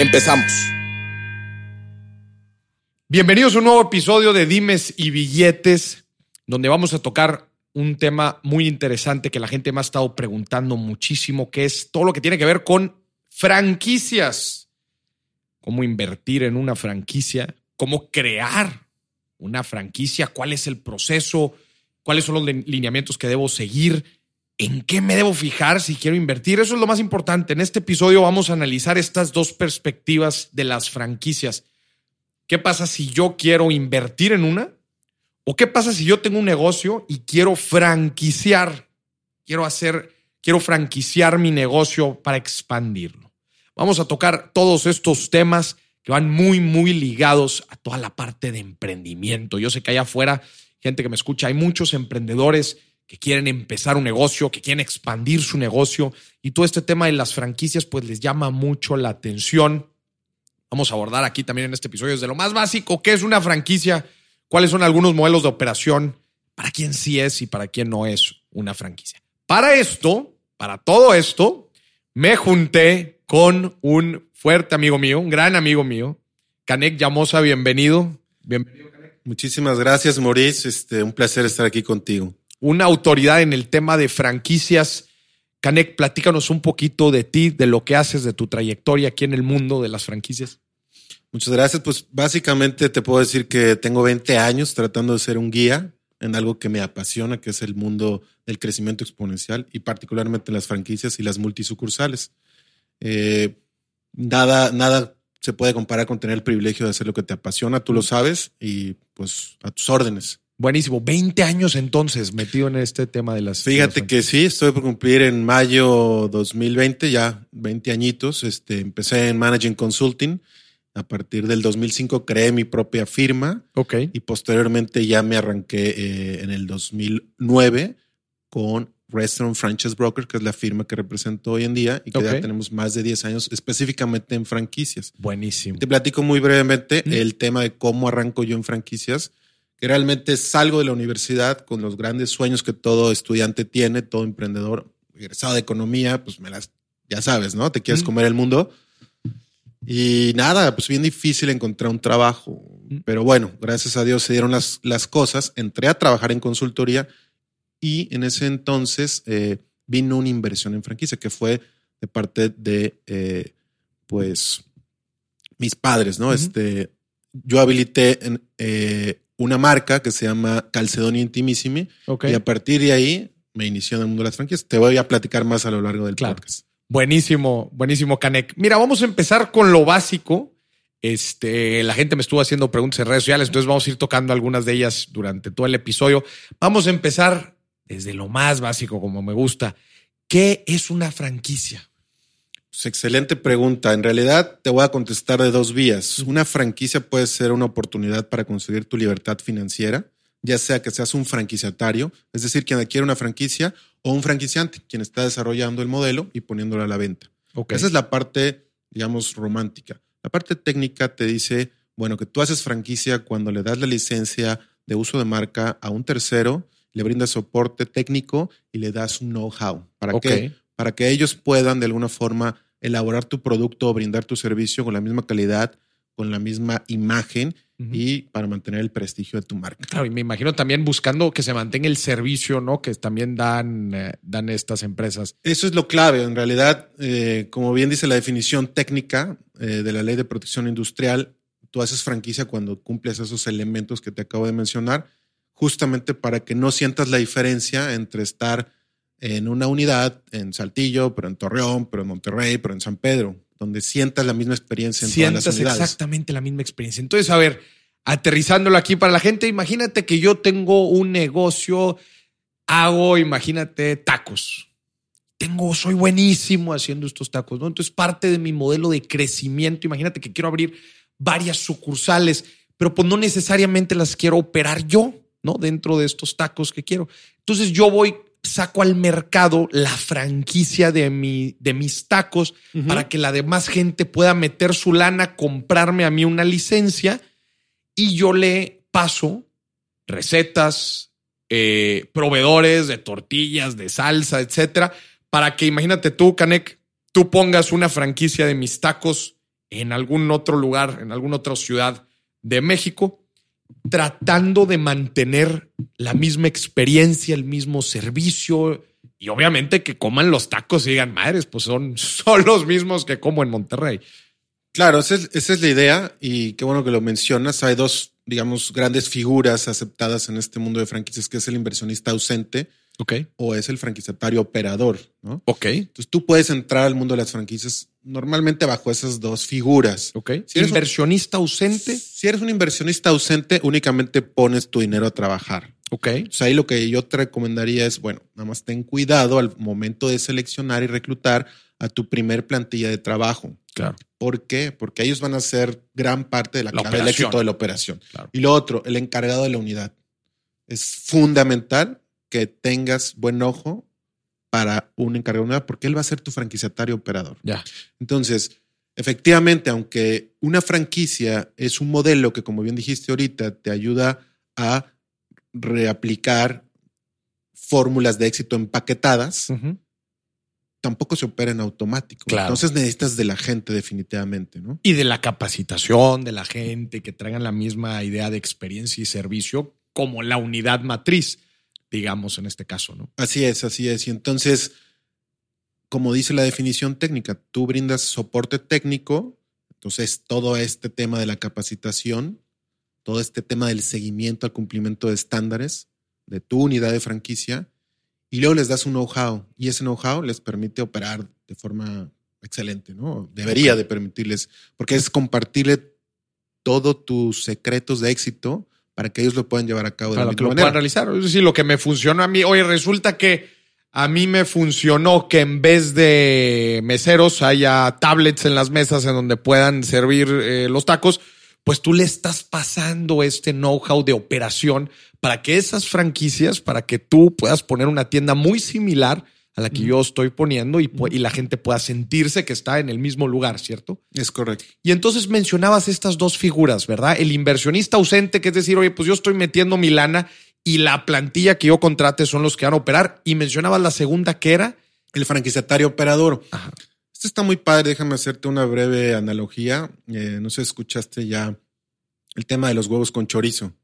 Empezamos. Bienvenidos a un nuevo episodio de Dimes y Billetes, donde vamos a tocar un tema muy interesante que la gente me ha estado preguntando muchísimo, que es todo lo que tiene que ver con franquicias. Cómo invertir en una franquicia, cómo crear una franquicia, cuál es el proceso, cuáles son los lineamientos que debo seguir, en qué me debo fijar si quiero invertir. Eso es lo más importante. En este episodio vamos a analizar estas dos perspectivas de las franquicias. ¿Qué pasa si yo quiero invertir en una? ¿O qué pasa si yo tengo un negocio y quiero franquiciar? Quiero hacer, quiero franquiciar mi negocio para expandirlo. Vamos a tocar todos estos temas que van muy, muy ligados a toda la parte de emprendimiento. Yo sé que allá afuera, gente que me escucha, hay muchos emprendedores que quieren empezar un negocio, que quieren expandir su negocio y todo este tema de las franquicias pues les llama mucho la atención. Vamos a abordar aquí también en este episodio desde lo más básico, ¿qué es una franquicia? cuáles son algunos modelos de operación para quién sí es y para quién no es una franquicia. Para esto, para todo esto, me junté con un fuerte amigo mío, un gran amigo mío, Canek Llamosa, bienvenido. Bienvenido, Canek. Muchísimas gracias, Maurice. Este, un placer estar aquí contigo. Una autoridad en el tema de franquicias. Canek, platícanos un poquito de ti, de lo que haces, de tu trayectoria aquí en el mundo de las franquicias. Muchas gracias. Pues básicamente te puedo decir que tengo 20 años tratando de ser un guía en algo que me apasiona, que es el mundo del crecimiento exponencial y particularmente las franquicias y las multisucursales. Eh, nada, nada se puede comparar con tener el privilegio de hacer lo que te apasiona, tú lo sabes, y pues a tus órdenes. Buenísimo. 20 años entonces metido en este tema de las. Fíjate que sí, estoy por cumplir en mayo 2020, ya 20 añitos. Este, empecé en Managing Consulting a partir del 2005 creé mi propia firma. Ok. Y posteriormente ya me arranqué eh, en el 2009 con Restaurant Franchise Broker, que es la firma que represento hoy en día y que ya tenemos más de 10 años específicamente en franquicias. Buenísimo. Te platico muy brevemente el tema de cómo arranco yo en franquicias, que realmente salgo de la universidad con los grandes sueños que todo estudiante tiene, todo emprendedor, egresado de economía, pues me las, ya sabes, ¿no? Te quieres comer el mundo y nada, pues bien difícil encontrar un trabajo. Mm. Pero bueno, gracias a Dios se dieron las, las cosas. Entré a trabajar en consultoría y en ese entonces eh, vino una inversión en franquicia que fue de parte de, eh, pues, mis padres, ¿no? Este, yo habilité en, eh, una marca que se llama Calcedonia Intimissimi y a partir de ahí me inició en el mundo de las franquicias. Te voy a platicar más a lo largo del podcast. Buenísimo, buenísimo, Canek. Mira, vamos a empezar con lo básico. Este, la gente me estuvo haciendo preguntas en redes sociales, entonces vamos a ir tocando algunas de ellas durante todo el episodio. Vamos a empezar desde lo más básico, como me gusta. ¿Qué es una franquicia? Pues excelente pregunta. En realidad te voy a contestar de dos vías. Una franquicia puede ser una oportunidad para conseguir tu libertad financiera, ya sea que seas un franquiciatario, es decir, quien adquiere una franquicia, o un franquiciante, quien está desarrollando el modelo y poniéndolo a la venta. Esa es la parte, digamos, romántica. La parte técnica te dice, bueno, que tú haces franquicia cuando le das la licencia de uso de marca a un tercero, le brindas soporte técnico y le das un know-how. ¿Para qué? Para que ellos puedan de alguna forma elaborar tu producto o brindar tu servicio con la misma calidad, con la misma imagen y para mantener el prestigio de tu marca. Claro, y me imagino también buscando que se mantenga el servicio, ¿no? Que también dan, eh, dan estas empresas. Eso es lo clave. En realidad, eh, como bien dice la definición técnica eh, de la ley de protección industrial, tú haces franquicia cuando cumples esos elementos que te acabo de mencionar, justamente para que no sientas la diferencia entre estar en una unidad en Saltillo, pero en Torreón, pero en Monterrey, pero en San Pedro donde sientas la misma experiencia en Sientas todas las unidades. exactamente la misma experiencia. Entonces, a ver, aterrizándolo aquí para la gente, imagínate que yo tengo un negocio, hago, imagínate, tacos. tengo, soy buenísimo haciendo estos tacos, ¿no? Entonces, parte de mi modelo de crecimiento, imagínate que quiero abrir varias sucursales, pero pues no necesariamente las quiero operar yo, ¿no? Dentro de estos tacos que quiero. Entonces, yo voy, saco al mercado la franquicia de, mi, de mis tacos para que la demás gente pueda meter su lana, comprarme a mí una licencia y yo le paso recetas, eh, proveedores de tortillas, de salsa, etcétera, para que imagínate tú, Canek, tú pongas una franquicia de mis tacos en algún otro lugar, en alguna otra ciudad de México, tratando de mantener la misma experiencia, el mismo servicio y obviamente que coman los tacos y digan, madres, pues son, son los mismos que como en Monterrey. Claro, esa es, esa es la idea y qué bueno que lo mencionas. Hay dos, digamos, grandes figuras aceptadas en este mundo de franquicias, que es el inversionista ausente Ok. o es el franquiciatario operador, ¿no? Ok. Entonces tú puedes entrar al mundo de las franquicias normalmente bajo esas dos figuras. Ok. Si eres un- Inversionista ausente. Si eres un inversionista ausente, únicamente pones tu dinero a trabajar. Ok. Entonces ahí lo que yo te recomendaría es, bueno, nada más ten cuidado al momento de seleccionar y reclutar a tu primer plantilla de trabajo. Claro. ¿Por qué? Porque ellos van a ser gran parte de la, La clave del éxito de la operación. Claro. Y lo otro, el encargado de la unidad. Es fundamental que tengas buen ojo para un encargado de unidad porque él va a ser tu franquiciatario operador. Ya. Entonces, efectivamente, aunque una franquicia es un modelo que, como bien dijiste ahorita, te ayuda a reaplicar fórmulas de éxito empaquetadas, tampoco se opera en automático. Claro. Entonces necesitas de la gente definitivamente, ¿no? Y de la capacitación de la gente, que traigan la misma idea de experiencia y servicio como la unidad matriz, digamos en este caso, ¿no? Así es, así es. Y entonces, como dice la definición técnica, tú brindas soporte técnico, entonces todo este tema de la capacitación, todo este tema del seguimiento al cumplimiento de estándares de tu unidad de franquicia, y luego les das un know-how, y ese know-how les permite operar de forma excelente, ¿no? Debería de permitirles, porque es compartirle todos tus secretos de éxito para que ellos lo puedan llevar a cabo de la Para que misma lo manera. puedan realizar. Es decir, lo que me funcionó a mí, oye, resulta que a mí me funcionó que en vez de meseros haya tablets en las mesas en donde puedan servir eh, los tacos, pues tú le estás pasando este know-how de operación para que esas franquicias, para que tú puedas poner una tienda muy similar a la que yo estoy poniendo y, y la gente pueda sentirse que está en el mismo lugar, ¿cierto? Es correcto. Y entonces mencionabas estas dos figuras, ¿verdad? El inversionista ausente, que es decir, oye, pues yo estoy metiendo mi lana y la plantilla que yo contrate son los que van a operar. Y mencionabas la segunda que era. El franquiciatario operador. Ajá. Esto está muy padre, déjame hacerte una breve analogía. Eh, no sé escuchaste ya el tema de los huevos con chorizo,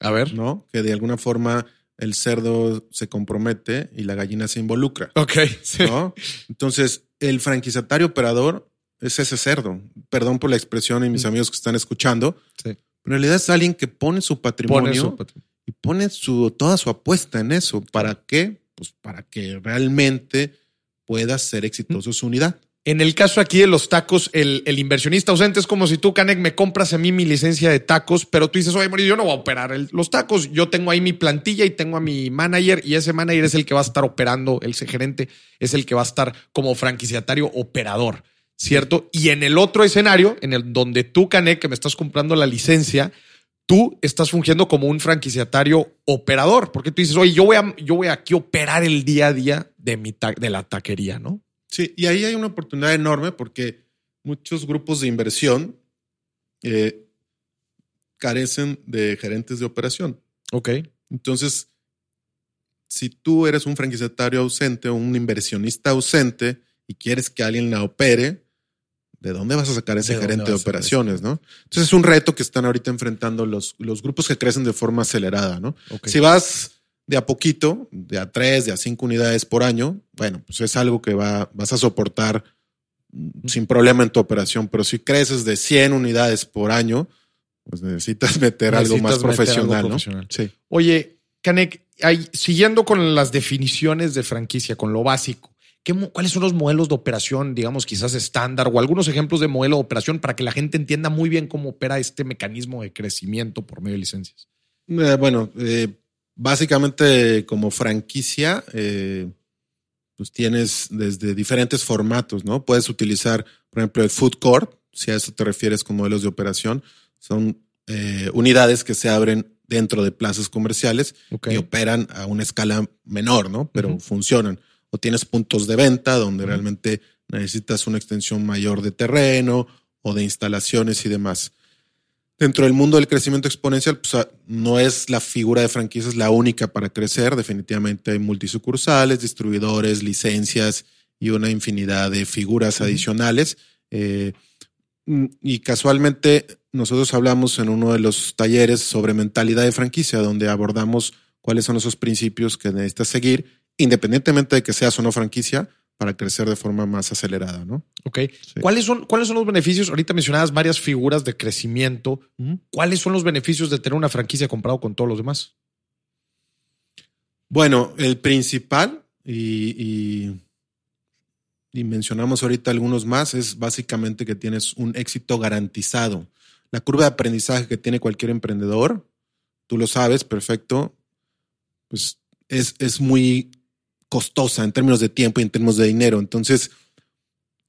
A ver. ¿no? Que de alguna forma el cerdo se compromete y la gallina se involucra, Ok. Sí. ¿no? Entonces, el franquiciatario operador es ese cerdo. Perdón por la expresión y mis Mm. amigos que están escuchando. Sí. En realidad es alguien que pone su patrimonio Pone su patrón. y pone su, toda su apuesta en eso. ¿Para qué? Pues para que realmente pueda ser exitoso su unidad. En el caso aquí de los tacos, el, inversionista ausente es como si tú, Canek, me compras a mí mi licencia de tacos, pero tú dices, oye, Mauricio, yo no voy a operar los tacos. Yo tengo ahí mi plantilla y tengo a mi manager y ese manager es el que va a estar operando, el gerente es el que va a estar como franquiciatario operador, ¿cierto? Y en el otro escenario, en el donde tú, Canek, que me estás comprando la licencia, tú estás fungiendo como un franquiciatario operador, porque tú dices, oye, yo voy a, yo voy aquí a operar el día a día de, mi de la taquería, ¿no? Sí, y ahí hay una oportunidad enorme porque muchos grupos de inversión eh, carecen de gerentes de operación. Ok. Entonces, si tú eres un franquiciatario ausente o un inversionista ausente y quieres que alguien la opere, ¿de dónde vas a sacar ese ¿De dónde gerente de operaciones? ¿no? Entonces es un reto que están ahorita enfrentando los, los grupos que crecen de forma acelerada. ¿no? ok. Si vas de a poquito, de a tres, de a cinco unidades por año, bueno, pues es algo que va, vas a soportar mm, sin problema en tu operación. Pero si creces de 100 unidades por año, pues necesitas meter algo más meter algo profesional. Sí. Oye, Canek, siguiendo con las definiciones de franquicia, con lo básico, ¿qué ¿cuáles son los modelos de operación, digamos, quizás estándar o algunos ejemplos de modelo de operación para que la gente entienda muy bien cómo opera este mecanismo de crecimiento por medio de licencias? Eh, bueno, eh, básicamente como franquicia, eh, pues tienes desde diferentes formatos, ¿no? Puedes utilizar, por ejemplo, el food court, si a eso te refieres con modelos de operación. Son eh, unidades que se abren dentro de plazas comerciales y operan a una escala menor, ¿no? Pero funcionan. O tienes puntos de venta donde realmente necesitas una extensión mayor de terreno o de instalaciones y demás. Dentro del mundo del crecimiento exponencial, pues, ah, no es la figura de franquicias la única para crecer. Definitivamente hay multisucursales, distribuidores, licencias y una infinidad de figuras adicionales. Eh, mm, y casualmente nosotros hablamos en uno de los talleres sobre mentalidad de franquicia, donde abordamos cuáles son esos principios que necesitas seguir, independientemente de que seas o no franquicia, para crecer de forma más acelerada, ¿no? Ok. ¿Cuáles, son, ¿Cuáles son los beneficios? Ahorita mencionabas varias figuras de crecimiento. ¿Cuáles son los beneficios de tener una franquicia comparado con todos los demás? Bueno, el principal, y, y mencionamos ahorita algunos más, es básicamente que tienes un éxito garantizado. La curva de aprendizaje que tiene cualquier emprendedor, tú lo sabes, perfecto, pues es, es muy costosa en términos de tiempo y en términos de dinero. Entonces,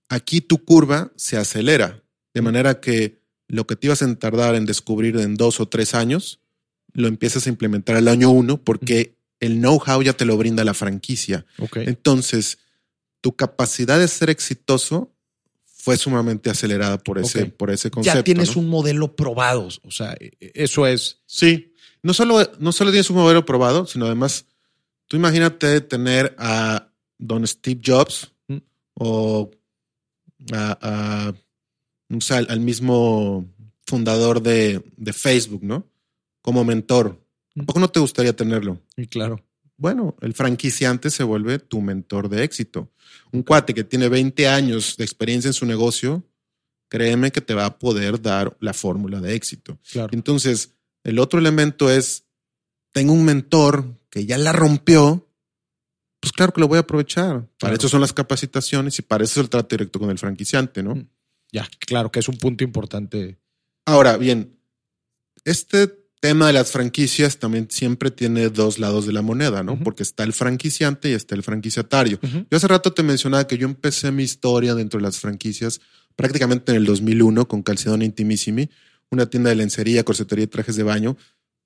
aquí tu curva se acelera, de manera que lo que te ibas a tardar en descubrir en dos o tres años, lo empiezas a implementar al año uno porque el know-how ya te lo brinda la franquicia. Entonces, tu capacidad de ser exitoso fue sumamente acelerada por ese, por ese concepto. Ya tienes un modelo probado. O sea, e, e, eso es. Sí. No solo, no solo tienes un modelo probado, sino además, tú imagínate tener a don Steve Jobs mm. o a, al mismo fundador de, de, Facebook, ¿no? Como mentor. ¿A mm. poco no te gustaría tenerlo? Y claro. Bueno, el franquiciante se vuelve tu mentor de éxito. Un cuate que tiene 20 años de experiencia en su negocio, créeme que te va a poder dar la fórmula de éxito. Entonces, el otro elemento es, tengo un mentor que ya la rompió, pues claro que lo voy a aprovechar. Para eso son las capacitaciones y para eso es el trato directo con el franquiciante, ¿no? Mm. Ya, claro que es un punto importante. Ahora, bien, este tema de las franquicias también siempre tiene dos lados de la moneda, ¿no? Porque está el franquiciante y está el franquiciatario. Yo hace rato te mencionaba que yo empecé mi historia dentro de las franquicias prácticamente en el 2001 con Calcedón Intimissimi, una tienda de lencería, corsetería y trajes de baño.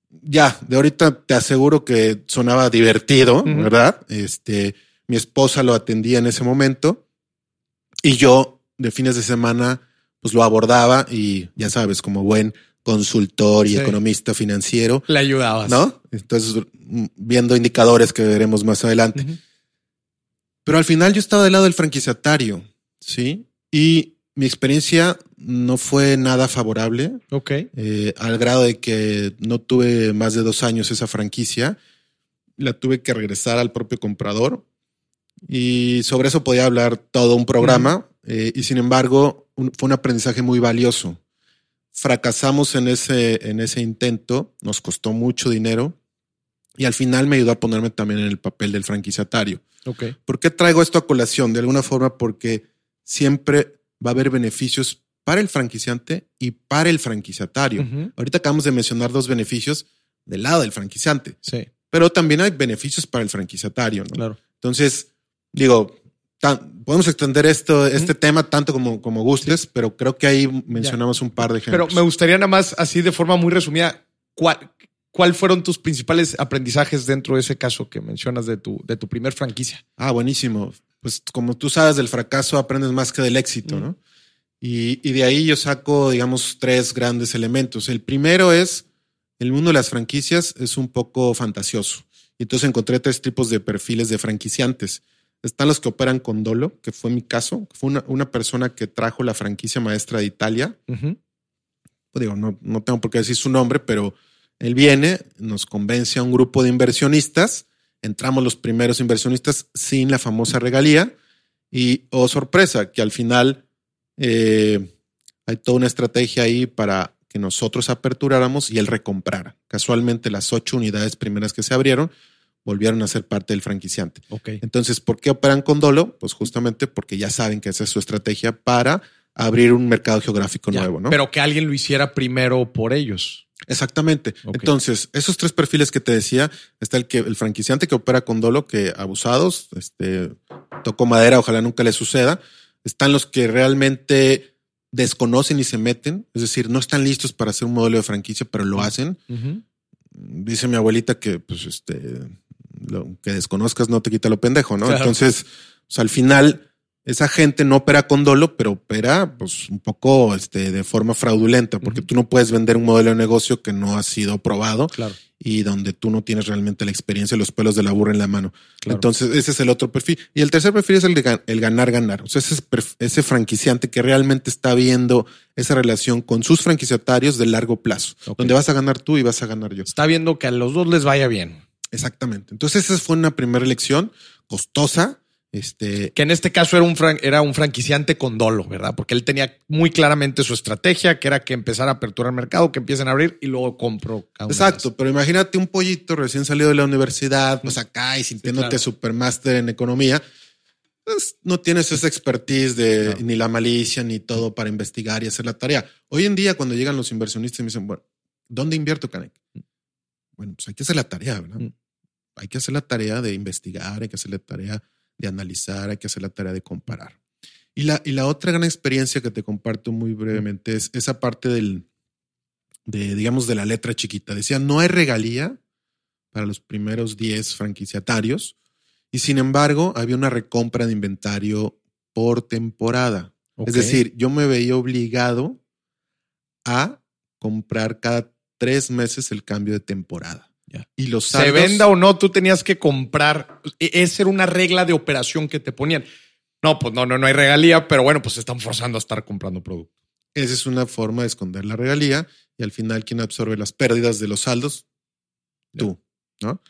Ya, de ahorita te aseguro que sonaba divertido, ¿verdad? Este, mi esposa lo atendía en ese momento y yo de fines de semana pues lo abordaba y ya sabes, como buen consultor y economista financiero. Le ayudabas. ¿No? Entonces, viendo indicadores que veremos más adelante. Pero al final yo estaba del lado del franquiciatario, ¿sí? Y mi experiencia no fue nada favorable. Ok. Eh, al grado de que no tuve más de dos años esa franquicia. La tuve que regresar al propio comprador. Y sobre eso podía hablar todo un programa. Eh, y sin embargo, fue un aprendizaje muy valioso fracasamos en ese, en ese intento, nos costó mucho dinero y al final me ayudó a ponerme también en el papel del franquiciatario. Okay. ¿Por qué traigo esto a colación? De alguna forma porque siempre va a haber beneficios para el franquiciante y para el franquiciatario. Ahorita acabamos de mencionar dos beneficios del lado del franquiciante. Sí. Pero también hay beneficios para el franquiciatario, ¿no? Claro. Entonces, digo, podemos extender esto, este tema tanto como, como gustes, pero creo que ahí mencionamos un par de ejemplos. Pero me gustaría nada más, así de forma muy resumida, ¿cuál, ¿cuál fueron tus principales aprendizajes dentro de ese caso que mencionas de tu, de tu primer franquicia? Ah, buenísimo. Pues como tú sabes, del fracaso aprendes más que del éxito, ¿no? Y, y de ahí yo saco, digamos, tres grandes elementos. El primero es, el mundo de las franquicias es un poco fantasioso. Y entonces encontré tres tipos de perfiles de franquiciantes están los que operan con dolo, que fue mi caso. Fue una, persona que trajo la franquicia maestra de Italia. pues digo, no, no tengo por qué decir su nombre, pero él viene, nos convence a un grupo de inversionistas. Entramos los primeros inversionistas sin la famosa regalía. Y, oh sorpresa, que al final eh, hay toda una estrategia ahí para que nosotros aperturáramos y él recomprara. Casualmente, las ocho unidades primeras que se abrieron volvieron a ser parte del franquiciante. Entonces, ¿por qué operan con dolo? Pues justamente porque ya saben que esa es su estrategia para abrir un mercado geográfico nuevo, ¿no? Pero que alguien lo hiciera primero por ellos. Exactamente. Entonces, esos tres perfiles que te decía, está el que el franquiciante que opera con dolo, que abusados, este, tocó madera, ojalá nunca le suceda. Están los que realmente desconocen y se meten, es decir, no están listos para hacer un modelo de franquicia, pero lo hacen. Dice mi abuelita que, pues, este, lo que desconozcas no te quita lo pendejo, ¿no? Claro. Entonces, pues, al final, esa gente no opera con dolo, pero opera, pues, un poco, este, de forma fraudulenta, porque tú no puedes vender un modelo de negocio que no ha sido probado Claro. Y donde tú no tienes realmente la experiencia, los pelos de la burra en la mano. Claro. Entonces, ese es el otro perfil. Y el tercer perfil es el de el ganar, ganar. O sea, ese, es ese franquiciante que realmente está viendo esa relación con sus franquiciatarios de largo plazo, donde vas a ganar tú y vas a ganar yo. Está viendo que a los dos les vaya bien. Exactamente. Entonces, esa fue una primera elección costosa. Este, Que en este caso era un, fran- era un franquiciante con dolo, ¿verdad? Porque él tenía muy claramente su estrategia, que era que empezar a aperturar el mercado, que empiecen a abrir y luego compro cada Exacto, pero imagínate un pollito recién salido de la universidad, pues acá y sintiéndote claro. supermáster en economía, pues no tienes esa expertise de Claro. ni la malicia ni todo para investigar y hacer la tarea. Hoy en día, cuando llegan los inversionistas y me dicen, bueno, ¿dónde invierto, Canek? Bueno, pues hay que hacer la tarea, ¿verdad? Mm. Hay que hacer la tarea de investigar, hay que hacer la tarea de analizar, hay que hacer la tarea de comparar. Y la, y la otra gran experiencia que te comparto muy brevemente es esa parte del, de, digamos, de la letra chiquita. Decía, no hay regalía para los primeros 10 franquiciatarios y sin embargo había una recompra de inventario por temporada. Es decir, yo me veía obligado a comprar cada tres meses el cambio de temporada. Y los se saldos, venda o no, tú tenías que comprar. E- Esa era una regla de operación que te ponían. No, pues no, no, no hay regalía, pero bueno, pues se están forzando a estar comprando producto. esa es una forma de esconder la regalía y al final quien absorbe las pérdidas de los saldos, tú, ¿no?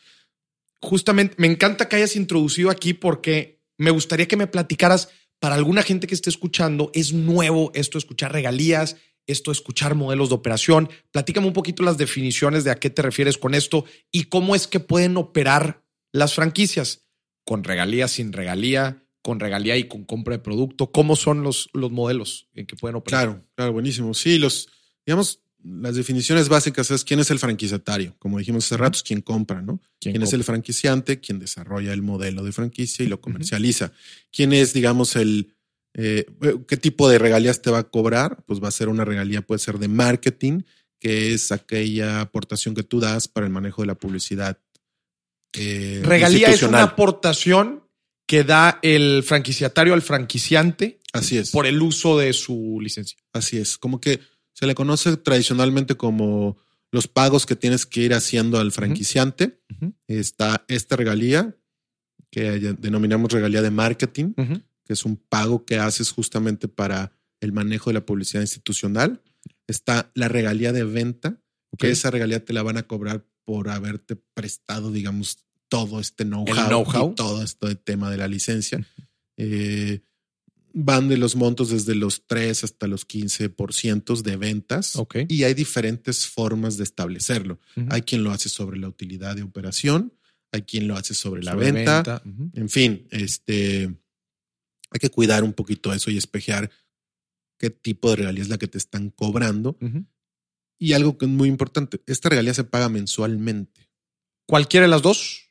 Justamente, me encanta que hayas introducido aquí porque me gustaría que me platicaras, para alguna gente que esté escuchando, es nuevo esto escuchar regalías, esto escuchar modelos de operación. Platícame un poquito las definiciones de a qué te refieres con esto y cómo es que pueden operar las franquicias con regalía, sin regalía, con regalía y con compra de producto. ¿Cómo son los, los modelos en que pueden operar? Claro, claro, buenísimo. Sí, los, digamos, las definiciones básicas es quién es el franquiciatario. Como dijimos hace rato, es quien compra, ¿no? ¿Quién ¿Quién es el franquiciante? Quien desarrolla el modelo de franquicia y lo comercializa. ¿Quién es, digamos, el... eh, ¿Qué tipo de regalías te va a cobrar? Pues va a ser una regalía, puede ser de marketing, que es aquella aportación que tú das para el manejo de la publicidad. eh, Regalía es una aportación que da el franquiciatario al franquiciante Así es. por el uso de su licencia. Así es, como que se le conoce tradicionalmente como los pagos que tienes que ir haciendo al franquiciante. Está esta regalía, que denominamos regalía de marketing, que es un pago que haces justamente para el manejo de la publicidad institucional. Está la regalía de venta, que esa regalía te la van a cobrar por haberte prestado, digamos, todo este know-how y todo este tema de la licencia. Eh, van de los montos desde los 3 hasta los 15% de ventas Ok. y hay diferentes formas de establecerlo. Hay quien lo hace sobre la utilidad de operación, hay quien lo hace sobre la venta. En fin, este hay que cuidar un poquito eso y espejear qué tipo de regalía es la que te están cobrando. Y algo que es muy importante, esta regalía se paga mensualmente. ¿Cualquiera de las dos?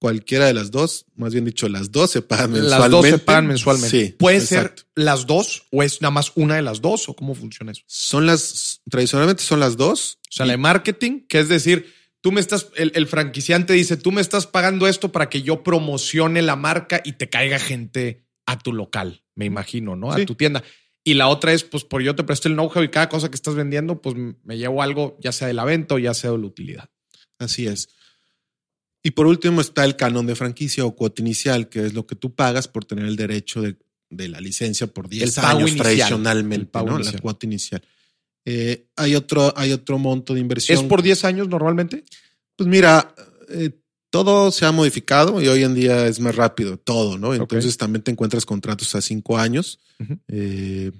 Cualquiera de las dos, más bien dicho, las dos se pagan mensualmente. Las dos se pagan mensualmente. Sí, ¿Puede exacto. ser las dos o es nada más una de las dos o cómo funciona eso? Son las, tradicionalmente son las dos. O sea, la de marketing, que es decir, tú me estás, el, el franquiciante dice, tú me estás pagando esto para que yo promocione la marca y te caiga gente a tu local, me imagino, ¿no? A tu tienda. Y la otra es, pues, por yo te presto el know-how y cada cosa que estás vendiendo, pues me llevo algo, ya sea de la venta o ya sea de la utilidad. Así es. Y por último está el canon de franquicia o cuota inicial, que es lo que tú pagas por tener el derecho de, de la licencia por 10 El pago años inicial. tradicionalmente, inicial. La cuota inicial. Eh, hay, otro, hay otro monto de inversión. ¿Es por 10 años normalmente? Pues mira, eh, todo se ha modificado y hoy en día es más rápido, todo, ¿no? Entonces también te encuentras contratos a cinco años, Ujú. eh,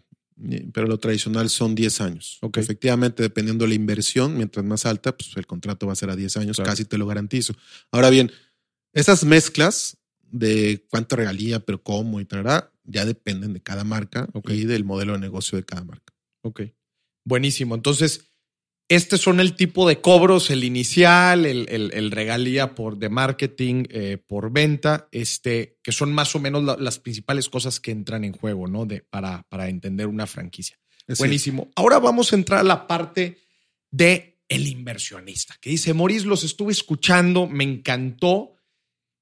pero lo tradicional son 10 años. Ok. Efectivamente, dependiendo de la inversión, mientras más alta, pues el contrato va a ser a 10 años, Claro. casi te lo garantizo. Ahora bien, esas mezclas de cuánto regalía, pero cómo y tal, ya dependen de cada marca y del modelo de negocio de cada marca. Ok. Buenísimo. Entonces, Este son el tipo de cobros, el inicial, el, regalía por de marketing, eh, por venta, este, que son más o menos las principales cosas que entran en juego, ¿no? De, para, para entender una franquicia. Buenísimo. Ahora vamos a entrar a la parte de el inversionista, que dice, Moris, los estuve escuchando, me encantó.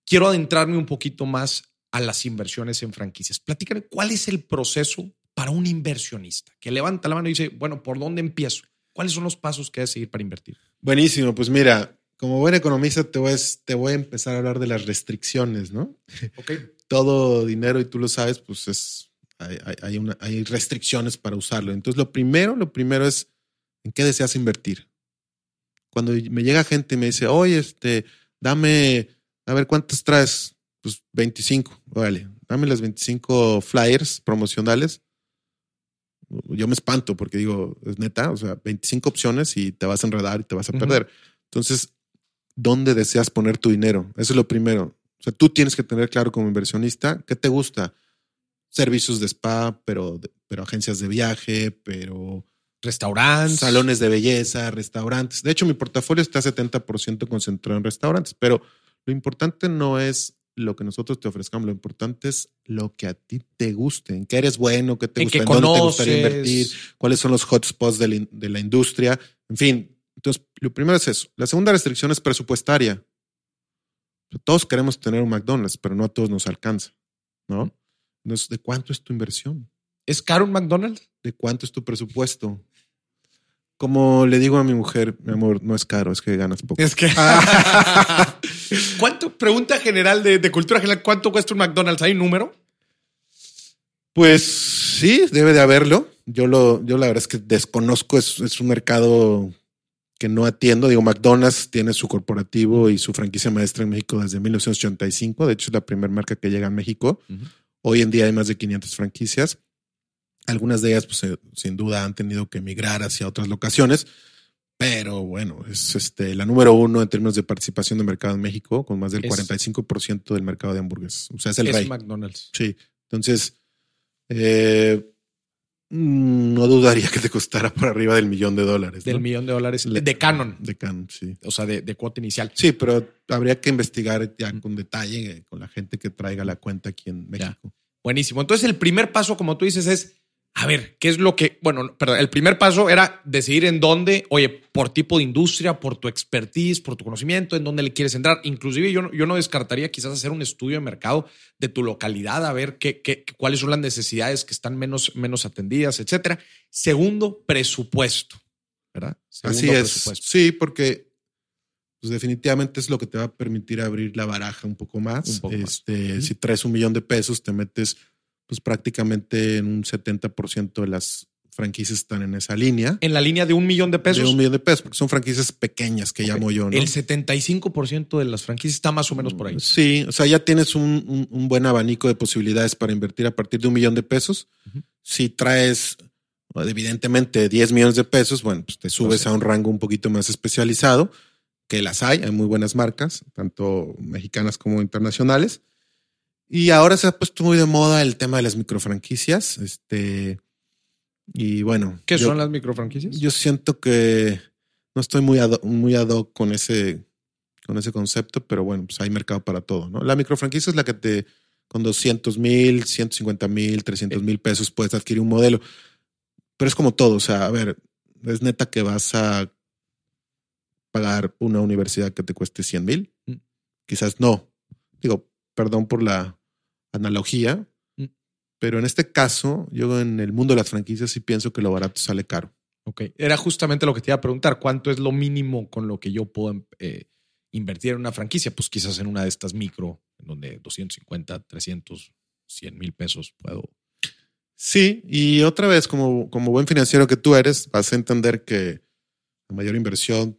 Quiero adentrarme un poquito más a las inversiones en franquicias. Platícame, ¿cuál es el proceso para un inversionista que levanta la mano y dice, bueno, ¿por dónde empiezo? ¿Cuáles son los pasos que debes seguir para invertir? Buenísimo, pues mira, como buen economista te voy, a, te voy a empezar a hablar de las restricciones, ¿no? Ok. Todo dinero, y tú lo sabes, pues es, hay, hay, una, hay restricciones para usarlo. Entonces, lo primero, lo primero es, ¿en qué deseas invertir? Cuando me llega gente y me dice, oye, este, dame, a ver, ¿cuántas traes? Pues 25, vale, dame las 25 flyers promocionales yo me espanto porque digo, es neta, o sea, 25 opciones y te vas a enredar y te vas a perder. Entonces, ¿dónde deseas poner tu dinero? Eso es lo primero. O sea, tú tienes que tener claro como inversionista qué te gusta. Servicios de spa, pero, pero agencias de viaje, pero... Restaurantes. Salones de belleza, restaurantes. De hecho, mi portafolio está 70% concentrado en restaurantes, pero lo importante no es lo que nosotros te ofrezcamos. Lo importante es lo que a ti te guste, en qué eres bueno, qué te gusta, en dónde te gustaría invertir, cuáles son los hotspots de la, de la industria. En fin, entonces, lo primero es eso. La segunda restricción es presupuestaria. Todos queremos tener un McDonald's, pero no a todos nos alcanza, ¿no? Entonces, ¿de cuánto es tu inversión? ¿Es caro un McDonald's? ¿De cuánto es tu presupuesto? Como le digo a mi mujer, mi amor, no es caro, es que ganas poco. Es que. ¿Cuánto? Pregunta general de, cultura general: ¿cuánto cuesta un McDonald's? ¿Hay un número? Pues sí, debe de haberlo. Yo lo, yo la verdad es que desconozco, es, es un mercado que no atiendo. Digo, McDonald's tiene su corporativo y su franquicia maestra en México desde 1985. De hecho, es la primera marca que llega a México. Hoy en día hay más de 500 franquicias. Algunas de ellas, pues, eh, sin duda, han tenido que emigrar hacia otras locaciones. Pero bueno, es este, la número uno en términos de participación de mercado en México, con más del 45% del mercado de hamburguesas. O sea, es el es McDonald's. Sí. Entonces, eh, no dudaría que te costara por arriba del millón de dólares. Del millón de dólares de Canon. De Canon, sí. O sea, de, de, cuota inicial. Sí, pero habría que investigar ya con detalle eh, con la gente que traiga la cuenta aquí en México. Buenísimo. Entonces, el primer paso, como tú dices, es a ver, ¿qué es lo que, bueno, perdón, el primer paso era decidir en dónde, oye, por tipo de industria, por tu expertise, por tu conocimiento, en dónde le quieres entrar. Inclusive yo, yo no descartaría quizás hacer un estudio de mercado de tu localidad, a ver qué, qué, cuáles son las necesidades que están menos, menos atendidas, etcétera. Segundo, presupuesto, ¿verdad? Así es. Sí, porque pues definitivamente es lo que te va a permitir abrir la baraja un poco más. este, Si traes un millón de pesos, te metes pues prácticamente en un 70% de las franquicias están en esa línea. En la línea de un millón de pesos. De un millón de pesos, porque son franquicias pequeñas que llamo yo. ¿no? El 75% de las franquicias está más o menos por ahí. Sí, o sea, ya tienes un, buen abanico de posibilidades para invertir a partir de un millón de pesos. Si traes, evidentemente, 10 millones de pesos, bueno, pues te subes a un rango un poquito más especializado, que las hay, hay muy buenas marcas, tanto mexicanas como internacionales. Y ahora se ha puesto muy de moda el tema de las microfranquicias. Este, y bueno. ¿Qué son las microfranquicias? Yo siento que no estoy muy ad, muy ad hoc con ese, con ese concepto, pero bueno, pues hay mercado para todo, ¿no? La microfranquicia es la que te, con 200 mil, 150 mil, 300 mil pesos puedes adquirir un modelo. Pero es como todo, o sea, a ver, es neta que vas a pagar una universidad que te cueste 100 mil. Mm. Quizás no. Digo, perdón por la analogía, mm. pero en este caso, yo en el mundo de las franquicias sí pienso que lo barato sale caro. Ok, era justamente lo que te iba a preguntar, ¿cuánto es lo mínimo con lo que yo puedo eh, invertir en una franquicia? Pues quizás en una de estas micro, en donde 250, 300, 100 mil pesos puedo. Sí, y otra vez, como, como buen financiero que tú eres, vas a entender que mayor inversión,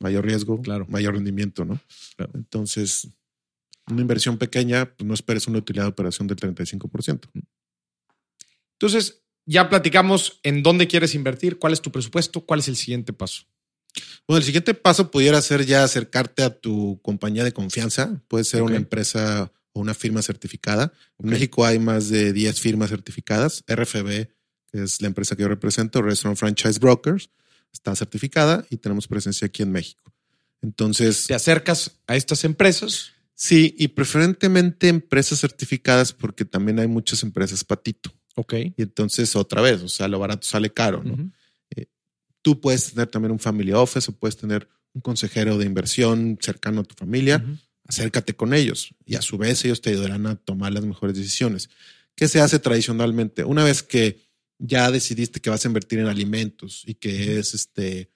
mayor riesgo, claro. mayor rendimiento, ¿no? Entonces, una inversión pequeña, pues no esperes una utilidad de operación del 35%. Entonces, ya platicamos en dónde quieres invertir, cuál es tu presupuesto, cuál es el siguiente paso. Bueno, el siguiente paso pudiera ser ya acercarte a tu compañía de confianza. Puede ser una empresa o una firma certificada. En México hay más de 10 firmas certificadas. RFB, que es la empresa que yo represento, Restaurant Franchise Brokers. está certificada y tenemos presencia aquí en México. Entonces. Te acercas a estas empresas. Sí, y preferentemente empresas certificadas porque también hay muchas empresas patito. Ok. Y entonces, otra vez, o sea, lo barato sale caro, ¿no? Eh, tú puedes tener también un family office o puedes tener un consejero de inversión cercano a tu familia. Acércate con ellos y a su vez ellos te ayudarán a tomar las mejores decisiones. ¿Qué se hace tradicionalmente? Una vez que ya decidiste que vas a invertir en alimentos y que es este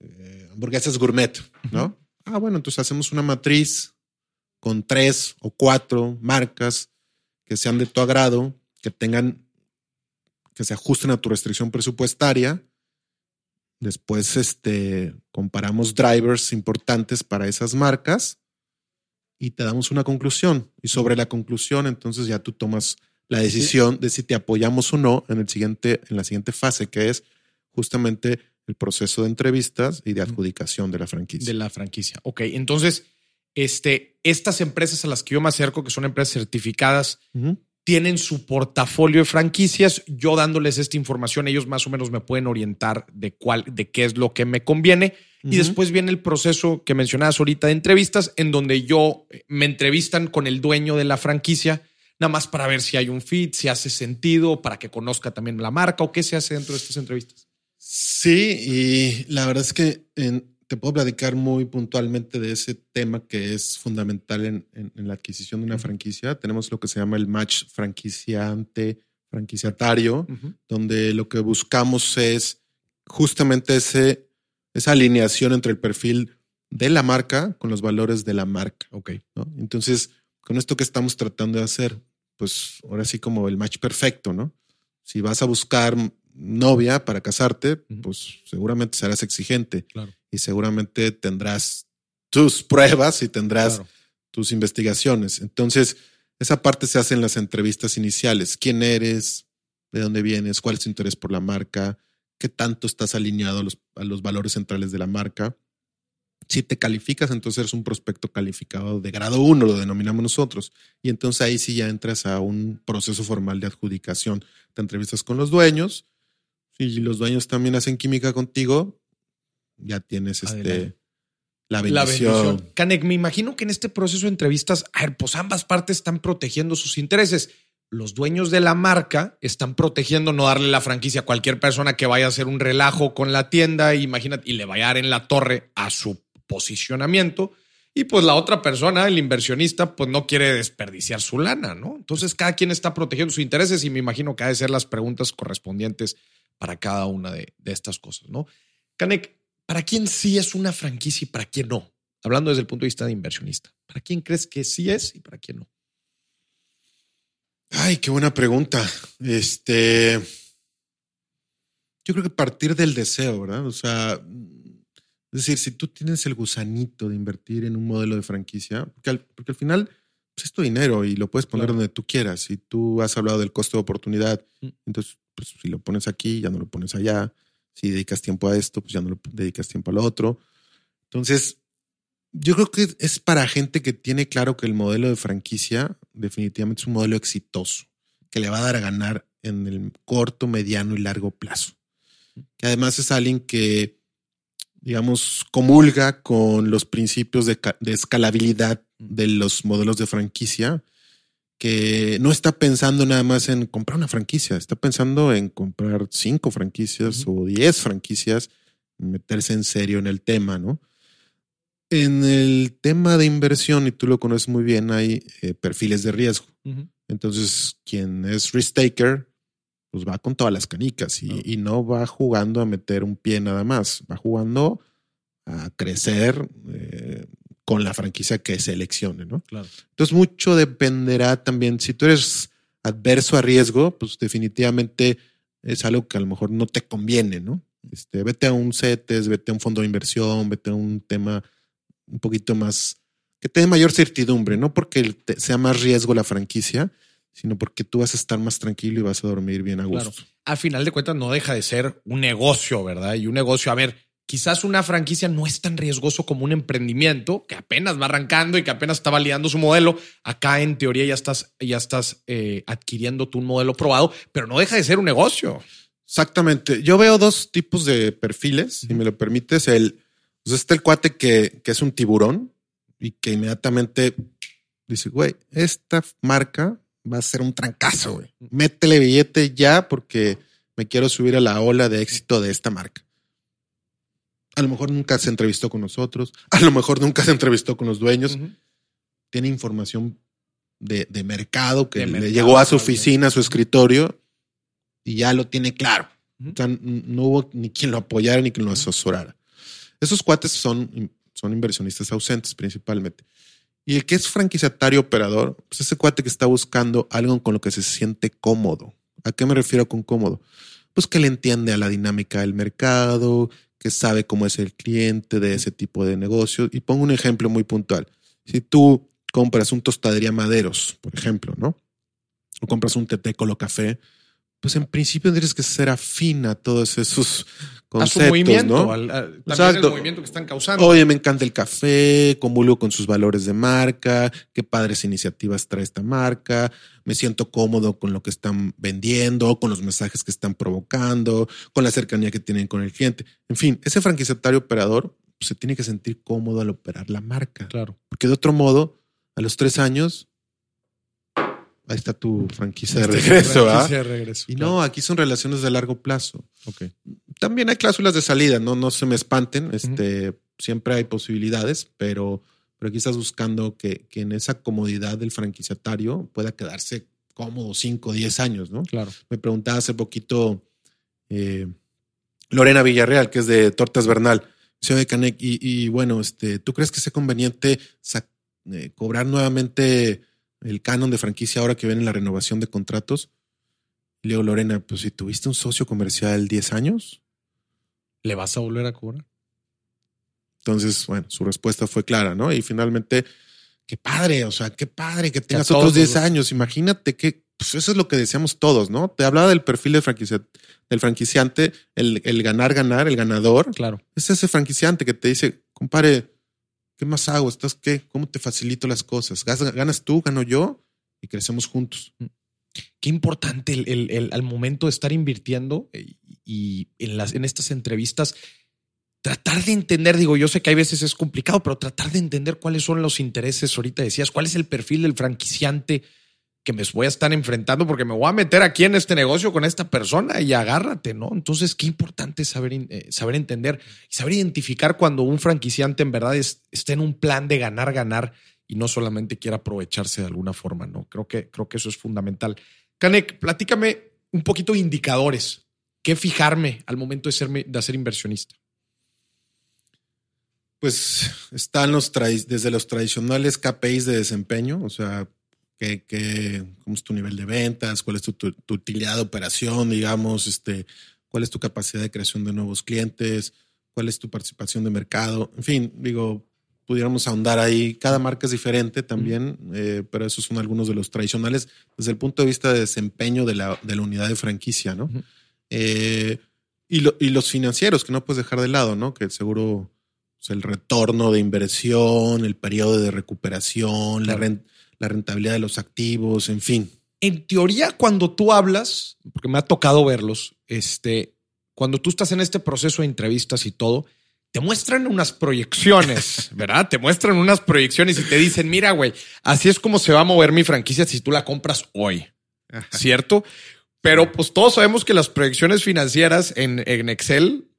eh, hamburguesas gourmet, ¿no? Ah, bueno, entonces hacemos una matriz con tres o cuatro marcas que sean de tu agrado, que tengan, que se ajusten a tu restricción presupuestaria. Después, este, comparamos drivers importantes para esas marcas y te damos una conclusión. Y sobre la conclusión, entonces ya tú tomas la decisión de si te apoyamos o no en el siguiente, en la siguiente fase, que es justamente el proceso de entrevistas y de adjudicación de la franquicia. De la franquicia. Ok, entonces, este, estas empresas a las que yo me acerco, que son empresas certificadas, tienen su portafolio de franquicias. Yo dándoles esta información, ellos más o menos me pueden orientar de cuál, de qué es lo que me conviene. Y después viene el proceso que mencionabas ahorita de entrevistas, en donde yo eh, me entrevistan con el dueño de la franquicia nada más para ver si hay un fit, si hace sentido, para que conozca también la marca o qué se hace dentro de estas entrevistas. Sí, y la verdad es que te puedo platicar muy puntualmente de ese tema que es fundamental en, la adquisición de una franquicia. Tenemos lo que se llama el match franquiciante, franquiciatario, donde lo que buscamos es justamente ese, esa alineación entre el perfil de la marca con los valores de la marca. Ok. Entonces, con esto que estamos tratando de hacer, pues ahora sí como el match perfecto, ¿no? Si vas a buscar novia para casarte, pues seguramente serás exigente y seguramente tendrás tus pruebas y tendrás tus investigaciones. Entonces, esa parte se hace en las entrevistas iniciales. ¿Quién eres? ¿De dónde vienes? ¿Cuál es tu interés por la marca? ¿Qué tanto estás alineado a los, a los valores centrales de la marca? Si te calificas, entonces eres un prospecto calificado de grado 1, lo denominamos nosotros. Y entonces ahí sí ya entras a un proceso formal de adjudicación. Te entrevistas con los dueños. Si los dueños también hacen química contigo, ya tienes este, la bendición. Canek, me imagino que en este proceso de entrevistas, a ver, pues ambas partes están protegiendo sus intereses. Los dueños de la marca están protegiendo no darle la franquicia a cualquier persona que vaya a hacer un relajo con la tienda, imagínate, y le vaya a dar en la torre a su posicionamiento. Y pues la otra persona, el inversionista, pues no quiere desperdiciar su lana, ¿no? Entonces cada quien está protegiendo sus intereses y me imagino que ha de ser las preguntas correspondientes para cada una de, estas cosas, ¿no? Canek, ¿para quién sí es una franquicia y para quién no? Hablando desde el punto de vista de inversionista, ¿para quién crees que sí es y para quién no? Ay, qué buena pregunta. Este, yo creo que partir del deseo, ¿verdad? O sea, es decir, si tú tienes el gusanito de invertir en un modelo de franquicia, porque al, porque al final pues es tu dinero y lo puedes poner donde tú quieras. Si tú has hablado del costo de oportunidad, mm. entonces pues, si lo pones aquí, ya no lo pones allá. Si dedicas tiempo a esto, pues ya no lo dedicas tiempo a lo otro. Entonces, yo creo que es para gente que tiene claro que el modelo de franquicia definitivamente es un modelo exitoso, que le va a dar a ganar en el corto, mediano y largo plazo. Que además es alguien que digamos, comulga con los principios de, escalabilidad de los modelos de franquicia, que no está pensando nada más en comprar una franquicia, está pensando en comprar cinco franquicias o diez franquicias, meterse en serio en el tema, ¿no? En el tema de inversión, y tú lo conoces muy bien, hay eh, perfiles de riesgo. Entonces, quien es risk taker, pues va con todas las canicas y, no va jugando a meter un pie nada más, va jugando a crecer eh, con la franquicia que seleccione, ¿no? Claro. Entonces mucho dependerá también, si tú eres adverso a riesgo, pues definitivamente es algo que a lo mejor no te conviene, ¿no? Este, vete a un CETES, vete a un fondo de inversión, vete a un tema un poquito más, que te dé mayor certidumbre, no porque sea más riesgo la franquicia, sino porque tú vas a estar más tranquilo y vas a dormir bien a gusto. Claro. Al final de cuentas no deja de ser un negocio, ¿verdad? Y un negocio, a ver, quizás una franquicia no es tan riesgoso como un emprendimiento que apenas va arrancando y que apenas está validando su modelo. Acá en teoría ya estás, ya estás eh, adquiriendo tu modelo probado, pero no deja de ser un negocio. Exactamente. Yo veo dos tipos de perfiles, si me lo permites. El, pues está el cuate que, que es un tiburón y que inmediatamente dice, güey, esta marca va a ser un trancazo, güey. Métele billete ya porque me quiero subir a la ola de éxito de esta marca. A lo mejor nunca se entrevistó con nosotros, a lo mejor nunca se entrevistó con los dueños. Tiene información de, mercado que le llegó a su oficina, a su escritorio y ya lo tiene claro. O sea, no hubo ni quien lo apoyara ni quien lo asesorara. Esos cuates son, son inversionistas ausentes principalmente. Y el que es franquiciatario operador, pues ese cuate que está buscando algo con lo que se siente cómodo. ¿A qué me refiero con cómodo? Pues que le entiende a la dinámica del mercado, que sabe cómo es el cliente de ese tipo de negocio. Y pongo un ejemplo muy puntual. Si tú compras un tostadería maderos, por ejemplo, ¿no? O compras un Tetecolo café, pues en principio tienes que ser afín a todos esos conceptos, movimiento, ¿no? Al, también el movimiento que están causando. Oye, me encanta el café, comulgo con sus valores de marca, qué padres iniciativas trae esta marca, me siento cómodo con lo que están vendiendo, con los mensajes que están provocando, con la cercanía que tienen con el cliente. En fin, ese franquiciatario operador pues, se tiene que sentir cómodo al operar la marca. Claro. Porque de otro modo, a los tres años ahí está tu franquicia de regreso. y no, aquí son relaciones de largo plazo. Okay. También hay cláusulas de salida, no, no se me espanten. Este, Siempre hay posibilidades, pero, pero aquí estás buscando que, que, en esa comodidad del franquiciatario pueda quedarse cómodo 5 o 10 años, ¿no? Claro. Me preguntaba hace poquito eh, Lorena Villarreal, que es de Tortas Bernal. de Canec, y, bueno, este, ¿tú crees que sea conveniente eh, cobrar nuevamente el canon de franquicia ahora que viene la renovación de contratos. Leo Lorena, pues si tuviste un socio comercial 10 años, ¿le vas a volver a cobrar? Entonces, bueno, su respuesta fue clara, ¿no? Y finalmente, qué padre, o sea, qué padre que tengas otros 10 años. Imagínate que pues eso es lo que decíamos todos, ¿no? Te hablaba del perfil de franquicia, del franquiciante, el, el ganar, ganar, el ganador. Claro. Es ese franquiciante que te dice, compare, ¿Qué más hago? ¿Estás qué? ¿Cómo te facilito las cosas? ¿Ganas tú, gano yo? Y crecemos juntos. Mm. Qué importante el, al momento de estar invirtiendo eh, y en, las, en estas entrevistas, tratar de entender, digo, yo sé que hay veces es complicado, pero tratar de entender cuáles son los intereses, ahorita decías, cuál es el perfil del franquiciante, que me voy a estar enfrentando porque me voy a meter aquí en este negocio con esta persona y agárrate, ¿no? Entonces, qué importante saber, eh, saber entender y saber identificar cuando un franquiciante en verdad está en un plan de ganar, ganar y no solamente quiere aprovecharse de alguna forma, ¿no? Creo que, creo que eso es fundamental. Canek, platícame un poquito de indicadores. ¿Qué fijarme al momento de, de ser inversionista? Pues están los desde los tradicionales KPIs de desempeño, o sea, qué, cómo es tu nivel de ventas, cuál es tu, utilidad de operación, digamos, este, cuál es tu capacidad de creación de nuevos clientes, cuál es tu participación de mercado. En fin, digo, pudiéramos ahondar ahí. Cada marca es diferente también, eh, pero esos son algunos de los tradicionales desde el punto de vista de desempeño de la, de la unidad de franquicia, ¿no? Eh, y, y, los financieros, que no puedes dejar de lado, ¿no? Que seguro pues, el retorno de inversión, el periodo de recuperación, la renta la rentabilidad de los activos, en fin. En teoría, cuando tú hablas, porque me ha tocado verlos, este, cuando tú estás en este proceso de entrevistas y todo, te muestran unas proyecciones, ¿verdad? Te muestran unas proyecciones y te dicen, mira, güey, así es como se va a mover mi franquicia si tú la compras hoy, ¿cierto? Pero pues todos sabemos que las proyecciones financieras en, en Excel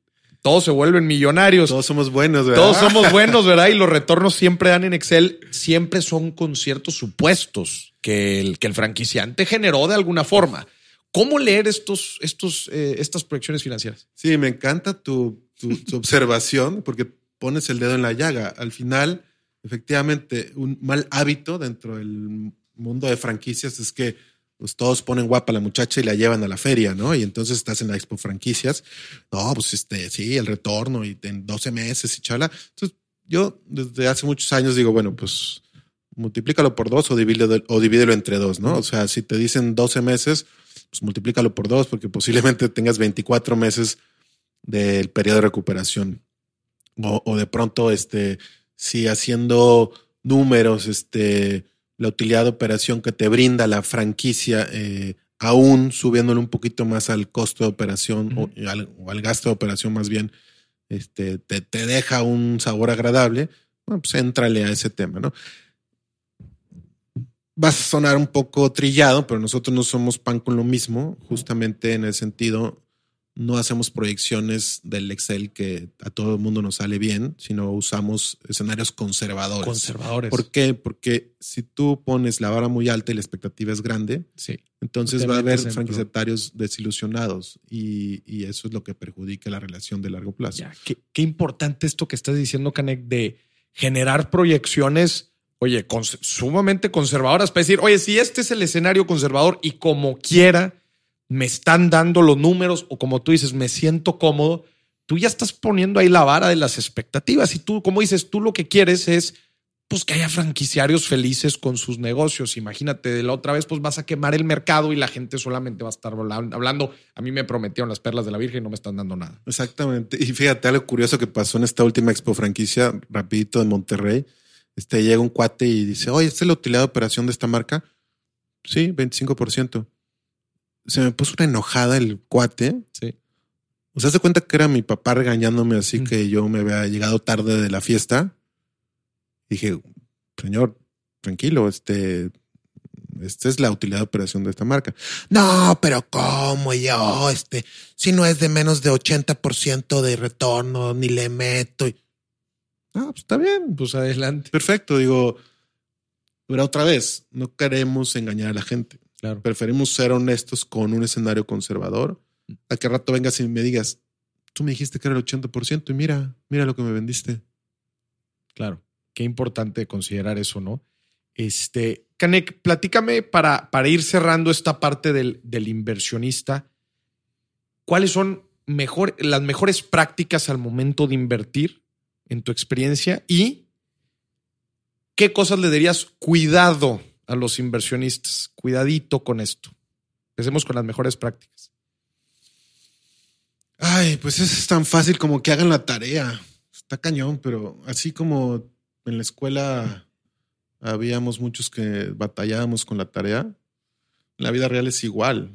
todos se vuelven millonarios. Todos somos buenos, ¿verdad? Todos somos buenos, ¿verdad? Y los retornos siempre dan en Excel, siempre son con ciertos supuestos que el, que el franquiciante generó de alguna forma. ¿Cómo leer estos, estos, eh, estas proyecciones financieras? Sí, me encanta tu, tu observación porque pones el dedo en la llaga. Al final, efectivamente, un mal hábito dentro del mundo de franquicias es que pues todos ponen guapa a la muchacha y la llevan a la feria, ¿no? Y entonces estás en la expo franquicias. No, pues este, sí, el retorno y en 12 meses y chala. Entonces, yo desde hace muchos años digo, bueno, pues multiplícalo por dos o divídelo, o divídelo entre dos, ¿no? O sea, si te dicen 12 meses, pues multiplícalo por dos porque posiblemente tengas 24 meses del periodo de recuperación. O, o de pronto, este, si haciendo números, este, la utilidad de operación que te brinda la franquicia eh, aún subiéndole un poquito más al costo de operación o, al, gasto de operación más bien, este, te, te, deja un sabor agradable, bueno, pues éntrale a ese tema, ¿no? Vas a sonar un poco trillado, pero nosotros no somos pan con lo mismo, justamente en el sentido no hacemos proyecciones del Excel que a todo el mundo nos sale bien, sino usamos escenarios conservadores. Conservadores. ¿Por qué? Porque si tú pones la vara muy alta y la expectativa es grande, sí. entonces va a haber franquiciatarios desilusionados y, eso es lo que perjudica la relación de largo plazo. qué, qué, importante esto que estás diciendo, Canek, de generar proyecciones, oye, sumamente conservadoras para decir, oye, si este es el escenario conservador y como quiera me están dando los números o como tú dices, me siento cómodo, tú ya estás poniendo ahí la vara de las expectativas y tú, como dices, tú lo que quieres es pues que haya franquiciarios felices con sus negocios. Imagínate, de la otra vez pues vas a quemar el mercado y la gente solamente va a estar hablando. A mí me prometieron las perlas de la Virgen y no me están dando nada. Exactamente. Y fíjate algo curioso que pasó en esta última expo franquicia, rapidito en Monterrey. Este llega un cuate y dice, oye, ¿esta es la utilidad de operación de esta marca? Sí, 25% se me puso una enojada el cuate. Sí. O sea, se cuenta que era mi papá regañándome así que yo me había llegado tarde de la fiesta. Dije, señor, tranquilo, este, esta es la utilidad de operación de esta marca. No, pero ¿cómo yo? Este, si no es de menos de 80% de retorno, ni le meto. Ah, pues está bien. Pues adelante. Perfecto. Digo, pero otra vez, no queremos engañar a la gente. Preferimos ser honestos con un escenario conservador. A que rato vengas y me digas, tú me dijiste que era el 80% y mira, mira lo que me vendiste. Claro, qué importante considerar eso, ¿no? Este, Canek, platícame para, para ir cerrando esta parte del, del inversionista. ¿Cuáles son mejor, las mejores prácticas al momento de invertir en tu experiencia y qué cosas le dirías cuidado a los inversionistas. Cuidadito con esto. Empecemos con las mejores prácticas. Ay, pues es tan fácil como que hagan la tarea. Está cañón, pero así como en la escuela habíamos muchos que batallábamos con la tarea, en la vida real es igual.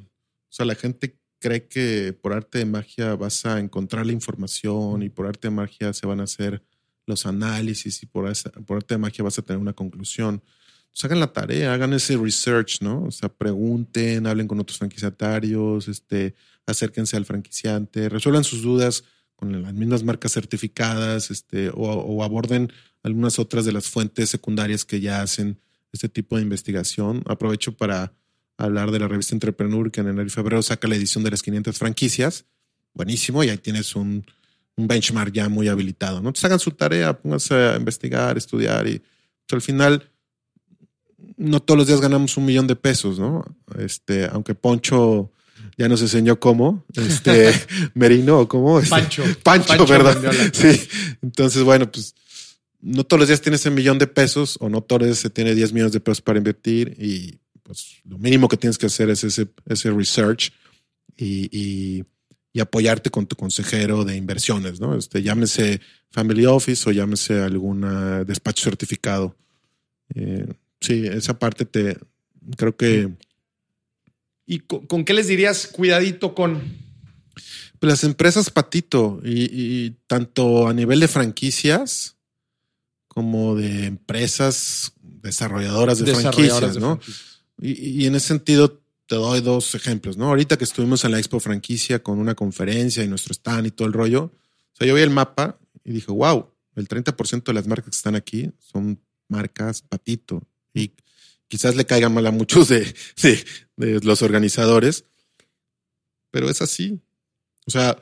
O sea, la gente cree que por arte de magia vas a encontrar la información y por arte de magia se van a hacer los análisis y por, por arte de magia vas a tener una conclusión pues hagan la tarea, hagan ese research, ¿no? O sea, pregunten, hablen con otros franquiciatarios, este, acérquense al franquiciante, resuelvan sus dudas con las mismas marcas certificadas, este, o, aborden algunas otras de las fuentes secundarias que ya hacen este tipo de investigación. Aprovecho para hablar de la revista Entrepreneur, que en enero y febrero saca la edición de las 500 franquicias. Buenísimo, y ahí tienes un, un benchmark ya muy habilitado, ¿no? Hagan su tarea, pónganse a investigar, estudiar y pues, al final no todos los días ganamos un millón de pesos, ¿no? Este, aunque Poncho ya nos enseñó cómo, este, Merino o cómo. Este, Pancho. Pancho, ¿verdad? Sí. Entonces, bueno, pues no todos los días tienes un millón de pesos o no todos los días se tiene 10 millones de pesos para invertir y pues lo mínimo que tienes que hacer es ese, ese research y, y, apoyarte con tu consejero de inversiones, ¿no? Este, llámese Family Office o llámese algún despacho certificado. Eh, sí, esa parte te creo que. ¿Y con, qué les dirías cuidadito con? Pues las empresas patito y, tanto a nivel de franquicias como de empresas desarrolladoras de franquicias, ¿no? Y, y, en ese sentido te doy dos ejemplos, ¿no? Ahorita que estuvimos en la Expo Franquicia con una conferencia y nuestro stand y todo el rollo, o sea, yo vi el mapa y dije, wow, el 30% de las marcas que están aquí son marcas patito y quizás le caiga mal a muchos de, los organizadores, pero es así. O sea,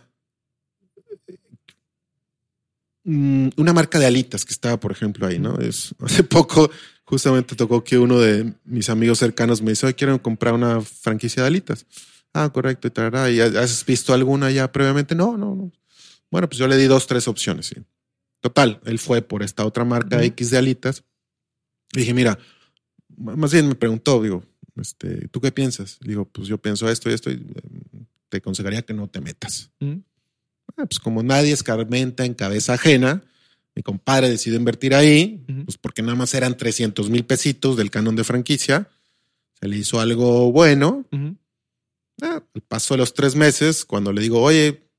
mm, una marca de alitas que estaba, por ejemplo, ahí, ¿no? Es, hace poco justamente tocó que uno de mis amigos cercanos me dice, hoy quiero comprar una franquicia de alitas. Ah, correcto, y ¿Y has visto alguna ya previamente? No, no, no. Bueno, pues yo le di dos, tres opciones. ¿sí? Total, él fue por esta otra marca X de alitas. Y dije, mira, más bien me preguntó, digo, este, ¿tú qué piensas? Digo, pues yo pienso esto y esto y em, te aconsejaría que no te metas. Ah, pues como nadie escarmenta en cabeza ajena, mi compadre decidió invertir ahí, pues porque nada más eran 300 mil pesitos del canon de franquicia, se le hizo algo bueno Ah, de los tres meses, cuando le digo, oye,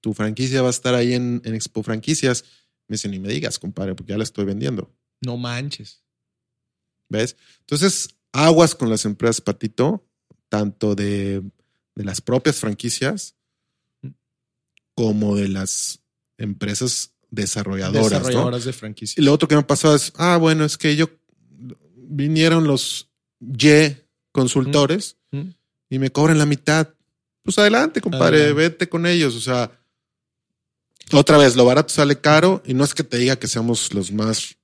tu franquicia va a estar ahí en, en Expo Franquicias, me dice, ni me digas, compadre, porque ya la estoy vendiendo. No manches. ¿Ves? Entonces, aguas con las empresas, Patito, tanto de, de las propias franquicias como de las empresas desarrolladoras. ¿no? Desarrolladoras de franquicias. Y lo otro que me pasó es, ah, bueno, es que yo vinieron los Y consultores Mm. y me cobran la mitad. Pues adelante, compadre, Adelante. vete con ellos. O sea, otra vez, lo barato sale caro y no es que te diga que seamos los más,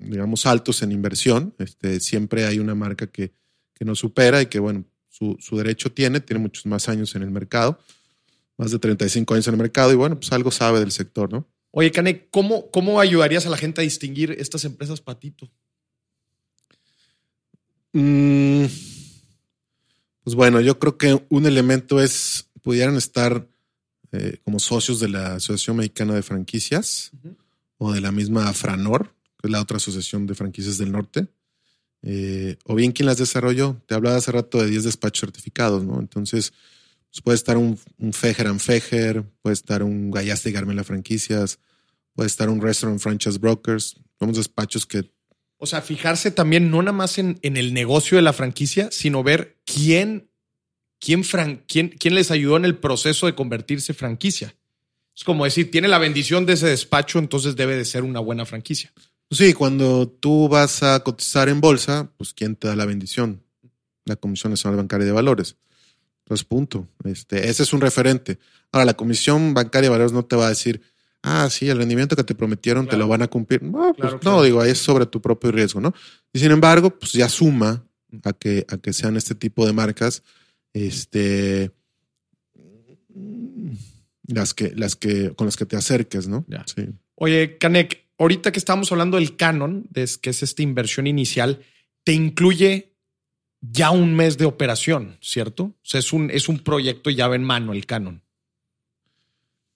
digamos, altos en inversión. Este, siempre hay una marca que, que nos supera y que, bueno, su, su derecho tiene, tiene muchos más años en el mercado, más de 35 años en el mercado y, bueno, pues algo sabe del sector, ¿no? Oye, Cane, ¿cómo, ¿cómo ayudarías a la gente a distinguir estas empresas patito? Mm, pues bueno, yo creo que un elemento es, pudieran estar eh, como socios de la Asociación Mexicana de Franquicias o de la misma Afranor, que es la otra asociación de franquicias del norte, eh, o bien quien las desarrolló. Te hablaba hace rato de 10 despachos certificados, ¿no? Entonces, pues puede estar un, un Fejer and Fejer, puede estar un Gallaste y Garmela Franquicias, puede estar un Restaurant Franchise Brokers, somos despachos que O sea, fijarse también no nada más en, en el negocio de la franquicia, sino ver quién, quién, fran- quién, quién les ayudó en el proceso de convertirse franquicia. Es como decir, tiene la bendición de ese despacho, entonces debe de ser una buena franquicia. Sí, cuando tú vas a cotizar en bolsa, pues ¿quién te da la bendición? La Comisión Nacional Bancaria de Valores. Entonces, punto. Este, ese es un referente. Ahora, la Comisión Bancaria de Valores no te va a decir, ah, sí, el rendimiento que te prometieron te lo van a cumplir. No, pues Claro, no, digo, ahí es sobre tu propio riesgo, ¿no? Y sin embargo, pues ya suma a que, a que sean este tipo de marcas, este, las que, las que, con las que te acerques, ¿no? Ya. Sí. Oye, Canek, ahorita que estamos hablando del canon, que es esta inversión inicial, te incluye ya un mes de operación, ¿cierto? O sea, es un, es un proyecto llave en mano, el canon.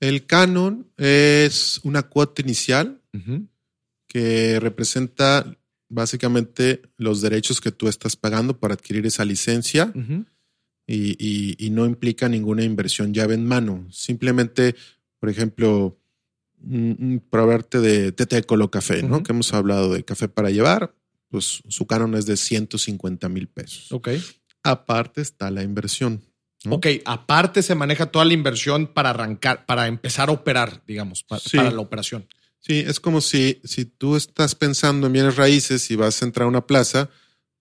El canon es una cuota inicial que representa básicamente los derechos que tú estás pagando para adquirir esa licencia y- y no implica ninguna inversión llave en mano. Simplemente, por ejemplo, hablarte de TT Colo Café, ¿no? Que hemos hablado de café para llevar, pues su canon es de 150 mil pesos. Ok. Aparte está la inversión. ¿no? Ok, aparte se maneja toda la inversión para arrancar, para empezar a operar, digamos, Sí. para la operación. Sí, es como si, si tú estás pensando en bienes raíces y vas a entrar a una plaza,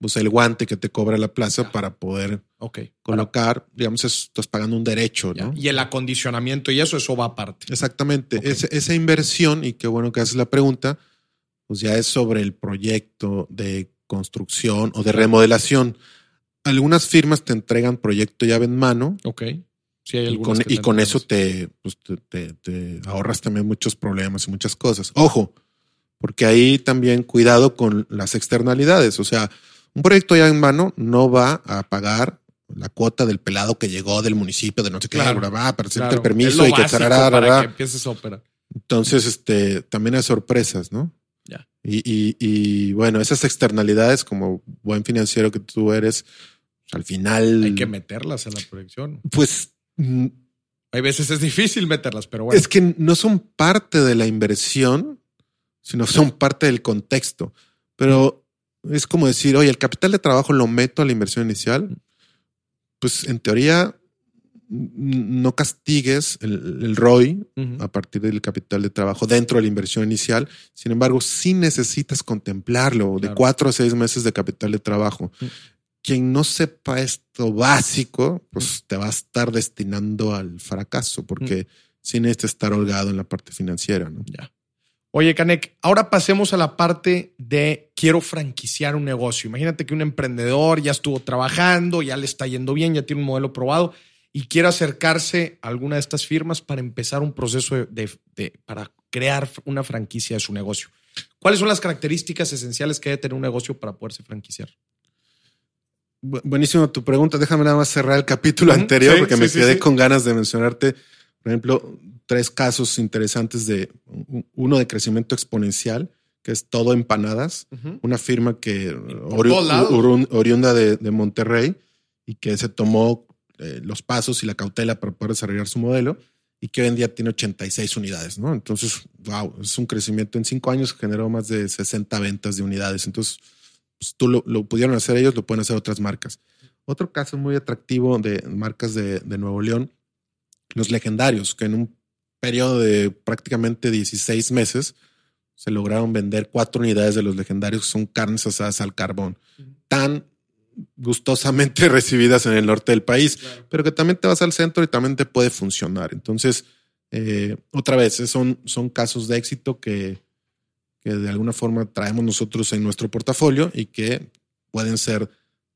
pues el guante que te cobra la plaza Ya. para poder. Para- colocar, digamos, es- estás pagando un derecho, ya. ¿no? Y el acondicionamiento y eso, eso va aparte. Exactamente. Esa inversión, y qué bueno que haces la pregunta, pues ya es sobre el proyecto de construcción o de remodelación. Algunas firmas te entregan proyecto llave en mano Ok. Sí, hay y con, y con eso te, pues, te, te- te ahorras también muchos problemas y muchas cosas. Ojo, porque ahí también cuidado con las externalidades. O sea, un proyecto ya en mano no va a pagar la cuota del pelado que llegó del municipio de no sé qué, Claro, bla, bla, para Claro, el permiso y que tarará, para rará. que empieces a operar. Entonces, este, también hay sorpresas, ¿no? Ya. Y, y, y, bueno, esas externalidades, como buen financiero que tú eres, al final, Hay que meterlas en la proyección. pues mm, Hay veces es difícil meterlas, pero bueno. es que no son parte de la inversión, sino son parte del contexto. Pero es como decir, oye, el capital de trabajo lo meto a la inversión inicial. Pues en teoría, no castigues el, el ROI a partir del capital de trabajo dentro de la inversión inicial. Sin embargo, sí necesitas contemplarlo de cuatro a seis meses de capital de trabajo. Mm. Quien no sepa esto básico, pues te va a estar destinando al fracaso porque sí necesitas estar holgado en la parte financiera. ¿no? Ya. Oye, Canek, ahora pasemos a la parte de quiero franquiciar un negocio. Imagínate que un emprendedor ya estuvo trabajando, ya le está yendo bien, ya tiene un modelo probado y quiere acercarse a alguna de estas firmas para empezar un proceso de, de- de- para crear una franquicia de su negocio. ¿Cuáles son las características esenciales que debe tener un negocio para poderse franquiciar? Bu- Buenísimo tu pregunta. Déjame nada más cerrar el capítulo anterior Sí, porque sí, me sí, quedé con ganas de mencionarte, por ejemplo, tres casos interesantes de uno de crecimiento exponencial, que es todo empanadas, una firma que ori- oriunda de, de Monterrey y que se tomó eh, los pasos y la cautela para poder desarrollar su modelo y que hoy en día tiene 86 unidades, ¿no? Entonces, wow, es un crecimiento en cinco años generó más de 60 ventas de unidades. Entonces, pues, tú lo, lo, pudieron hacer ellos, lo pueden hacer otras marcas. Otro caso muy atractivo de marcas de, de Nuevo León, los legendarios, que en un periodo de prácticamente 16 meses se lograron vender cuatro unidades de los legendarios, que son carnes asadas al carbón, tan gustosamente recibidas en el norte del país, claro. pero que también te vas al centro y también te puede funcionar. Entonces, eh, otra vez, son, son casos de éxito que, que de alguna forma traemos nosotros en nuestro portafolio y que pueden ser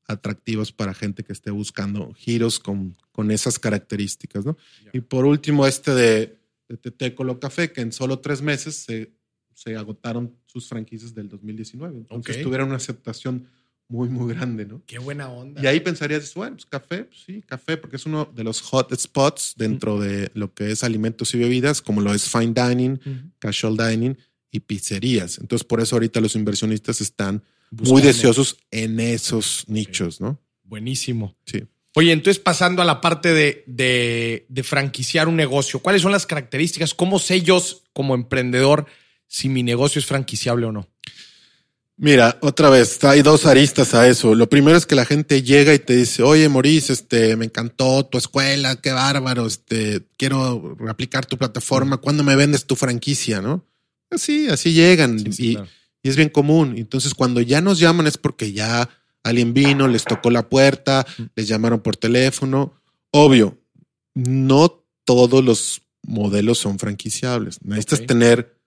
atractivos para gente que esté buscando giros con, con esas características. ¿no? Yeah. Y por último, este de, de Tete Colo Café, que en solo tres meses se, se agotaron sus franquicias del 2019. Entonces okay. tuvieron una aceptación muy, muy grande, ¿no? Qué buena onda. Y ahí pensarías, bueno, pues café, pues sí, café, porque es uno de los hot spots dentro uh -huh. de lo que es alimentos y bebidas, como lo es fine dining, uh -huh. casual dining y pizzerías. Entonces, por eso ahorita los inversionistas están Buscando. muy deseosos en esos nichos, ¿no? Buenísimo. Sí. Oye, entonces pasando a la parte de, de, de, franquiciar un negocio, ¿cuáles son las características? ¿Cómo sé yo como emprendedor si mi negocio es franquiciable o no? Mira, otra vez, hay dos aristas a eso. Lo primero es que la gente llega y te dice, oye, Maurice, este, me encantó tu escuela, qué bárbaro, este, quiero replicar tu plataforma, ¿cuándo me vendes tu franquicia, no? Así, así llegan sí, sí, y, claro. y, es bien común. Entonces, cuando ya nos llaman es porque ya alguien vino, les tocó la puerta, les llamaron por teléfono. Obvio, no todos los modelos son franquiciables. Necesitas okay. tener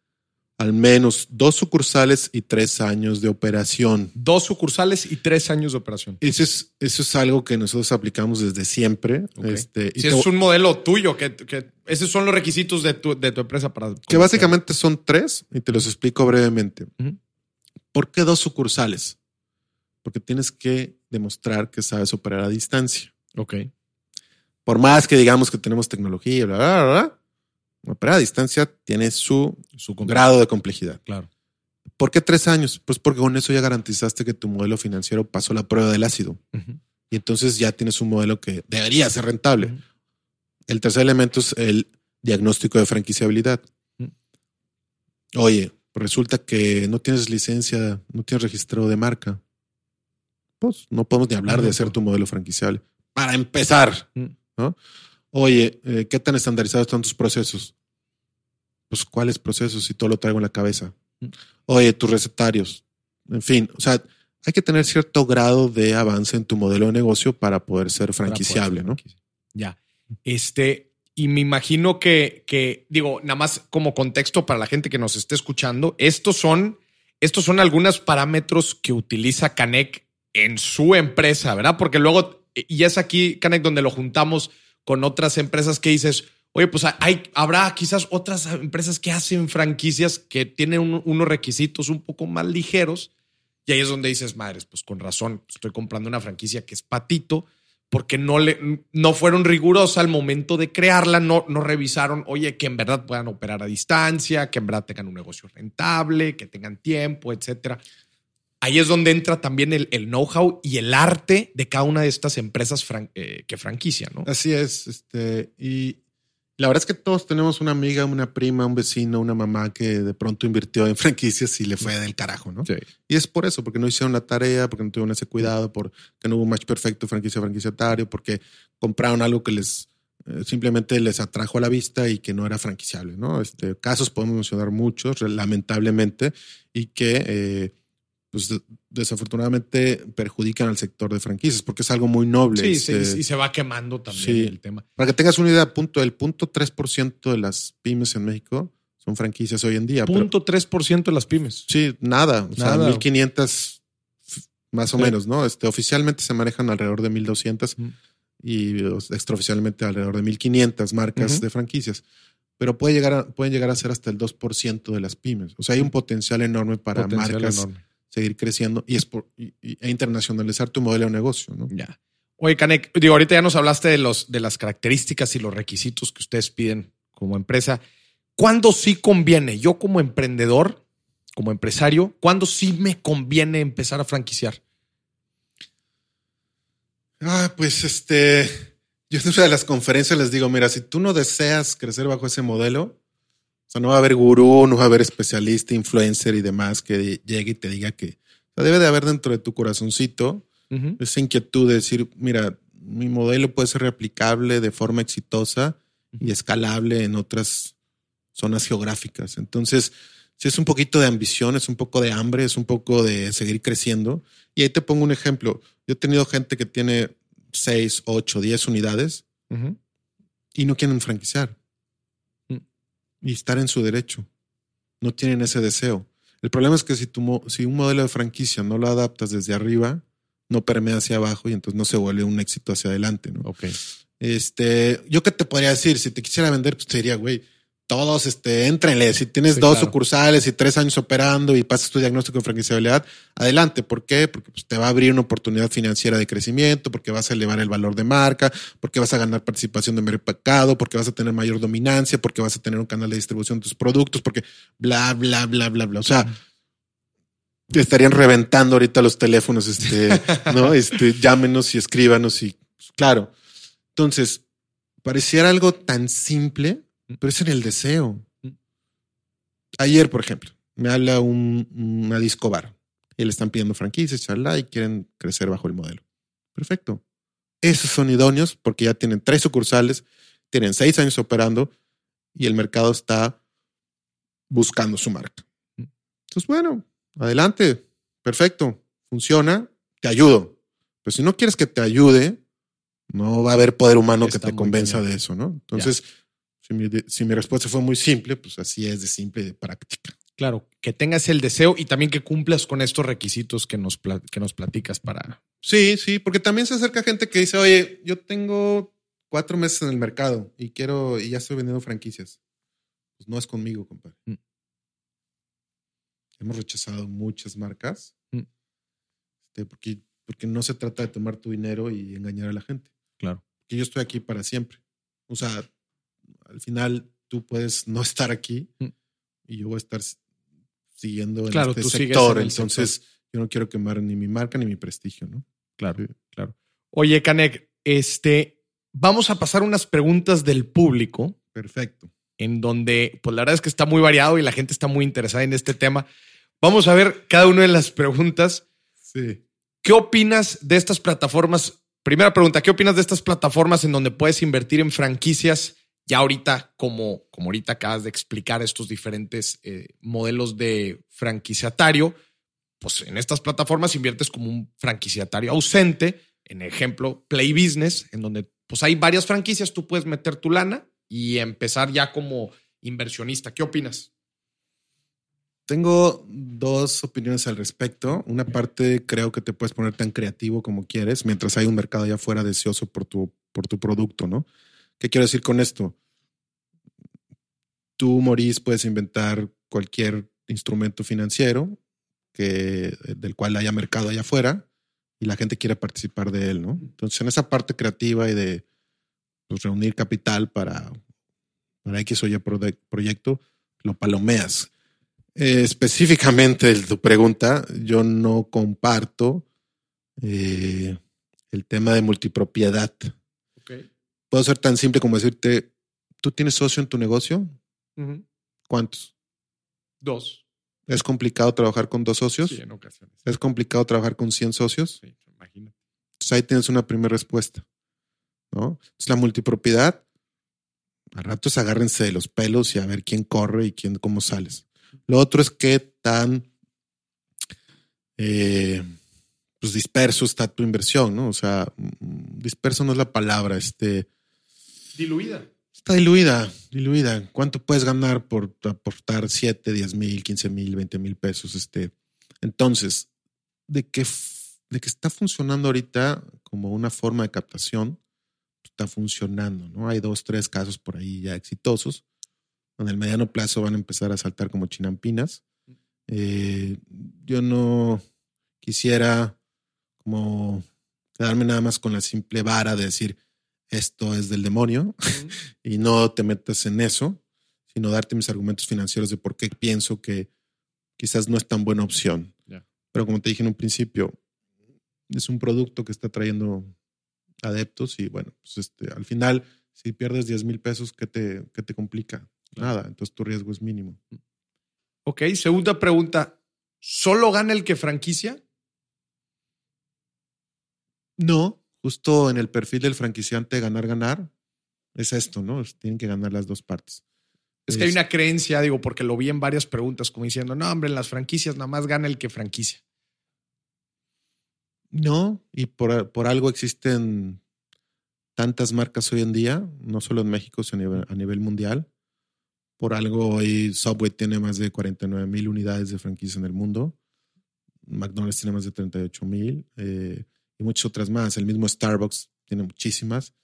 al menos dos sucursales y tres años de operación. Dos sucursales y tres años de operación. Eso es, eso es algo que nosotros aplicamos desde siempre. Okay. Este, si es un modelo tuyo, que, que, esos son los requisitos de tu, de tu empresa para... Que básicamente son tres y te los explico brevemente. Uh -huh. ¿Por qué dos sucursales? Porque tienes que demostrar que sabes operar a distancia. Ok. Por más que digamos que tenemos tecnología, bla, bla, bla, Operar a distancia tiene su, su grado de complejidad. Claro. ¿Por qué tres años? Pues porque con eso ya garantizaste que tu modelo financiero pasó la prueba del ácido. Uh -huh. Y entonces ya tienes un modelo que debería ser rentable. Uh -huh. El tercer elemento es el diagnóstico de franquiciabilidad. Uh -huh. Oye, resulta que no tienes licencia, no tienes registro de marca. Pues no podemos ni hablar de hacer tu modelo franquiciable. Para empezar, ¿no? Oye, eh, ¿qué tan estandarizados están tus procesos? Pues, ¿cuáles procesos? Si todo lo traigo en la cabeza. Oye, tus recetarios. En fin, o sea, hay que tener cierto grado de avance en tu modelo de negocio para poder ser franquiciable, poder ser ¿no? Ya. Este, y me imagino que, que, digo, nada más como contexto para la gente que nos esté escuchando, estos son, estos son algunos parámetros que utiliza Canec en su empresa, ¿verdad? Porque luego, y es aquí, Canec, donde lo juntamos con otras empresas que dices, oye, pues hay, habrá quizás otras empresas que hacen franquicias que tienen un, unos requisitos un poco más ligeros. Y ahí es donde dices, madres, pues con razón, estoy comprando una franquicia que es patito, porque no, le, no fueron rigurosas al momento de crearla, no, no revisaron, oye, que en verdad puedan operar a distancia, que en verdad tengan un negocio rentable, que tengan tiempo, etcétera ahí es donde entra también el, el know-how y el arte de cada una de estas empresas fran eh, que franquicia, ¿no? Así es. Este, y la verdad es que todos tenemos una amiga, una prima, un vecino, una mamá que de pronto invirtió en franquicias y le fue del carajo, ¿no? Sí. Y es por eso, porque no hicieron la tarea, porque no tuvieron ese cuidado, porque no hubo un match perfecto franquicia-franquiciatario, porque compraron algo que les eh, simplemente les atrajo a la vista y que no era franquiciable, ¿no? Este, casos podemos mencionar muchos, lamentablemente, y que eh, pues desafortunadamente perjudican al sector de franquicias porque es algo muy noble. Sí, sí, y se va quemando también sí. el tema. Para que tengas una idea, punto, el punto 3% de las pymes en México son franquicias hoy en día. Punto pero, 3% de las pymes. Sí, nada. O nada. sea, 1500 más o sí. menos, ¿no? Este, oficialmente se manejan alrededor de 1200 mm. y extraoficialmente alrededor de 1500 marcas uh -huh. de franquicias pero puede llegar a, pueden llegar a ser hasta el 2% de las pymes. O sea, hay un potencial enorme para potencial marcas enorme seguir creciendo y, es por, y, e internacionalizar tu modelo de negocio. ¿no? Ya. Oye, Canek, digo, ahorita ya nos hablaste de, los, de las características y los requisitos que ustedes piden como empresa. ¿Cuándo sí conviene? Yo como emprendedor, como empresario, ¿cuándo sí me conviene empezar a franquiciar? Ah, pues este, yo en una de las conferencias les digo, mira, si tú no deseas crecer bajo ese modelo, sea, no va a haber gurú, no va a haber especialista, influencer y demás que llegue y te diga que o sea, debe de haber dentro de tu corazoncito esa inquietud de decir, mira, mi modelo puede ser replicable de forma exitosa y escalable en otras zonas geográficas. Entonces, si es un poquito de ambición, es un poco de hambre, es un poco de seguir creciendo. Y ahí te pongo un ejemplo. Yo he tenido gente que tiene 6, 8, 10 unidades y no quieren franquiciar. Y estar en su derecho. No tienen ese deseo. El problema es que si, tu, si un modelo de franquicia no lo adaptas desde arriba, no permea hacia abajo y entonces no se vuelve un éxito hacia adelante, ¿no? Ok. Este, yo qué te podría decir, si te quisiera vender, pues te diría, güey, todos, este, éntrenle. Si tienes dos sucursales y tres años operando y pasas tu diagnóstico de franquiciabilidad, adelante. ¿Por qué? Porque pues, te va a abrir una oportunidad financiera de crecimiento, porque vas a elevar el valor de marca, porque vas a ganar participación de mercado, porque vas a tener mayor dominancia, porque vas a tener un canal de distribución de tus productos, porque bla, bla, bla, bla, bla. O sea, te estarían reventando ahorita los teléfonos, este, ¿no? Este, llámenos y escríbanos y pues, claro. Entonces, pareciera algo tan simple, pero es en el deseo. Ayer, por ejemplo, me habla un, una disco bar y le están pidiendo franquicias, charla, y quieren crecer bajo el modelo. Perfecto. Esos son idóneos porque ya tienen tres sucursales, tienen seis años operando y el mercado está buscando su marca. Entonces, bueno, adelante, perfecto, funciona, te ayudo. Pero si no quieres que te ayude, no va a haber poder humano que te convenza de eso, ¿no? Entonces, si mi, si mi, respuesta fue muy simple, pues así es de simple y de práctica. Claro, que tengas el deseo y también que cumplas con estos requisitos que nos, que nos platicas para. Sí, sí, porque también se acerca gente que dice, oye, yo tengo cuatro meses en el mercado y quiero, y ya estoy vendiendo franquicias. Pues no es conmigo, compadre. Mm. Hemos rechazado muchas marcas mm. este, porque, porque no se trata de tomar tu dinero y engañar a la gente. Claro. Que yo estoy aquí para siempre. O sea, al final tú puedes no estar aquí mm. y yo voy a estar siguiendo en este sector. entonces, yo no quiero quemar ni mi marca ni mi prestigio, ¿no? Claro, claro. Oye, Canek, este, vamos a pasar unas preguntas del público. Perfecto. En donde, pues la verdad es que está muy variado y la gente está muy interesada en este tema. Vamos a ver cada una de las preguntas. Sí. ¿Qué opinas de estas plataformas? Primera pregunta, ¿qué opinas de estas plataformas en donde puedes invertir en franquicias? Ya ahorita, como, como ahorita acabas de explicar estos diferentes eh, modelos de franquiciatario, pues en estas plataformas inviertes como un franquiciatario ausente. En ejemplo, Play Business, en donde pues hay varias franquicias, tú puedes meter tu lana y empezar ya como inversionista. ¿Qué opinas? Tengo dos opiniones al respecto. Una parte creo que te puedes poner tan creativo como quieres mientras hay un mercado allá afuera deseoso por tu, por tu producto, ¿no? ¿Qué quiero decir con esto? Tú, Maurice, puedes inventar cualquier instrumento financiero que, del cual haya mercado allá afuera y la gente quiere participar de él, ¿no? Entonces, en esa parte creativa y de pues, reunir capital para, para X o Y proyecto, lo palomeas eh, específicamente tu pregunta, yo no comparto eh, el tema de multipropiedad. Puedo ser tan simple como decirte, ¿tú tienes socio en tu negocio? ¿Cuántos? Dos. ¿Es complicado trabajar con dos socios? Sí, en ocasiones. ¿Es complicado trabajar con 100 socios? Sí, imagínate. Entonces ahí tienes una primera respuesta. ¿no? Entonces la multipropiedad, a ratos agárrense de los pelos y a ver quién corre y quién, cómo sales. Lo otro es qué tan eh, pues disperso está tu inversión, ¿no? O sea, mm, disperso no es la palabra, este. Diluida. Está diluida, diluida. ¿Cuánto puedes ganar por aportar 7, 10 mil, 15 mil, 20 mil pesos? Este. Entonces, de que, de está funcionando ahorita como una forma de captación, está funcionando, ¿no? Hay dos, tres casos por ahí ya exitosos en el mediano plazo van a empezar a saltar como chinampinas. Eh, yo no quisiera como quedarme nada más con la simple vara de decir esto es del demonio y no te metas en eso, sino darte mis argumentos financieros de por qué pienso que quizás no es tan buena opción. Pero como te dije en un principio, es un producto que está trayendo adeptos y bueno, pues este, al final, si pierdes 10 mil pesos, ¿qué te, qué te complica? Nada, entonces tu riesgo es mínimo. Ok, segunda pregunta. ¿Solo gana el que franquicia? No, justo en el perfil del franquiciante ganar, ganar, es esto, ¿no? Tienen que ganar las dos partes. Es que hay una creencia, digo, porque lo vi en varias preguntas, como diciendo, no, hombre, en las franquicias nada más gana el que franquicia. No, y por, por algo existen tantas marcas hoy en día, no solo en México, sino a nivel, mundial. Por algo hoy Subway tiene más de 49 mil unidades de franquicia en el mundo. McDonald's tiene más de 38 mil eh, y muchas otras más. El mismo Starbucks tiene muchísimas.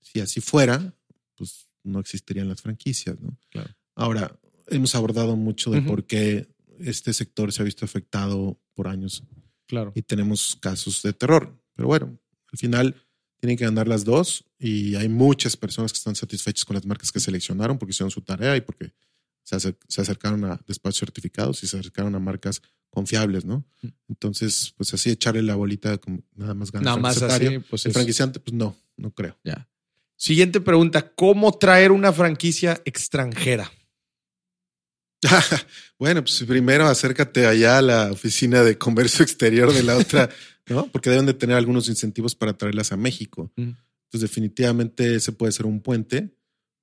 Si así fuera, pues no existirían las franquicias, ¿no? Claro. Ahora, hemos abordado mucho de por qué este sector se ha visto afectado por años. Claro. Y tenemos casos de terror. Pero bueno, al final tienen que ganar las dos y hay muchas personas que están satisfechas con las marcas que seleccionaron porque hicieron su tarea y porque se, acercaron a despachos certificados y se acercaron a marcas confiables, ¿no? Entonces, pues así echarle la bolita como nada más ganar. Nada más así, pues el franquiciante, pues no, no creo. Ya. Siguiente pregunta: ¿Cómo traer una franquicia extranjera? bueno, pues primero acércate allá a la oficina de comercio exterior de la otra, ¿no? Porque deben de tener algunos incentivos para traerlas a México. Entonces, definitivamente ese puede ser un puente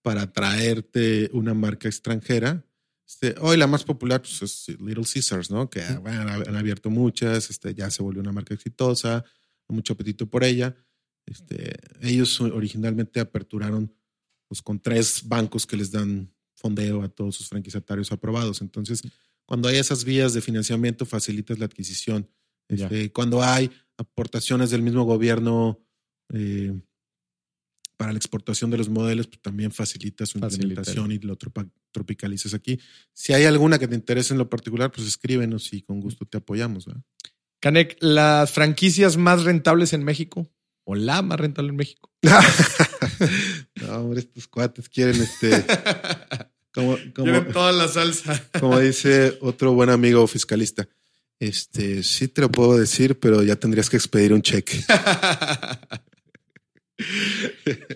para traerte una marca extranjera. Este, hoy la más popular pues, es Little Caesars, ¿no? Que han abierto muchas, este, ya se volvió una marca exitosa, mucho apetito por ella. Este, ellos originalmente aperturaron pues, con tres bancos que les dan fondeo a todos sus franquiciatarios aprobados. Entonces, cuando hay esas vías de financiamiento, facilitas la adquisición. Este, cuando hay aportaciones del mismo gobierno eh, para la exportación de los modelos, pues también facilita su implementación y lo tropicalizas aquí. Si hay alguna que te interese en lo particular, pues escríbenos y con gusto te apoyamos. Canek, ¿las franquicias más rentables en México? ¿O la más rentable en México? no, hombre, estos cuates quieren este. Como, toda la salsa. como dice otro buen amigo fiscalista. Este, sí te lo puedo decir, pero ya tendrías que expedir un cheque.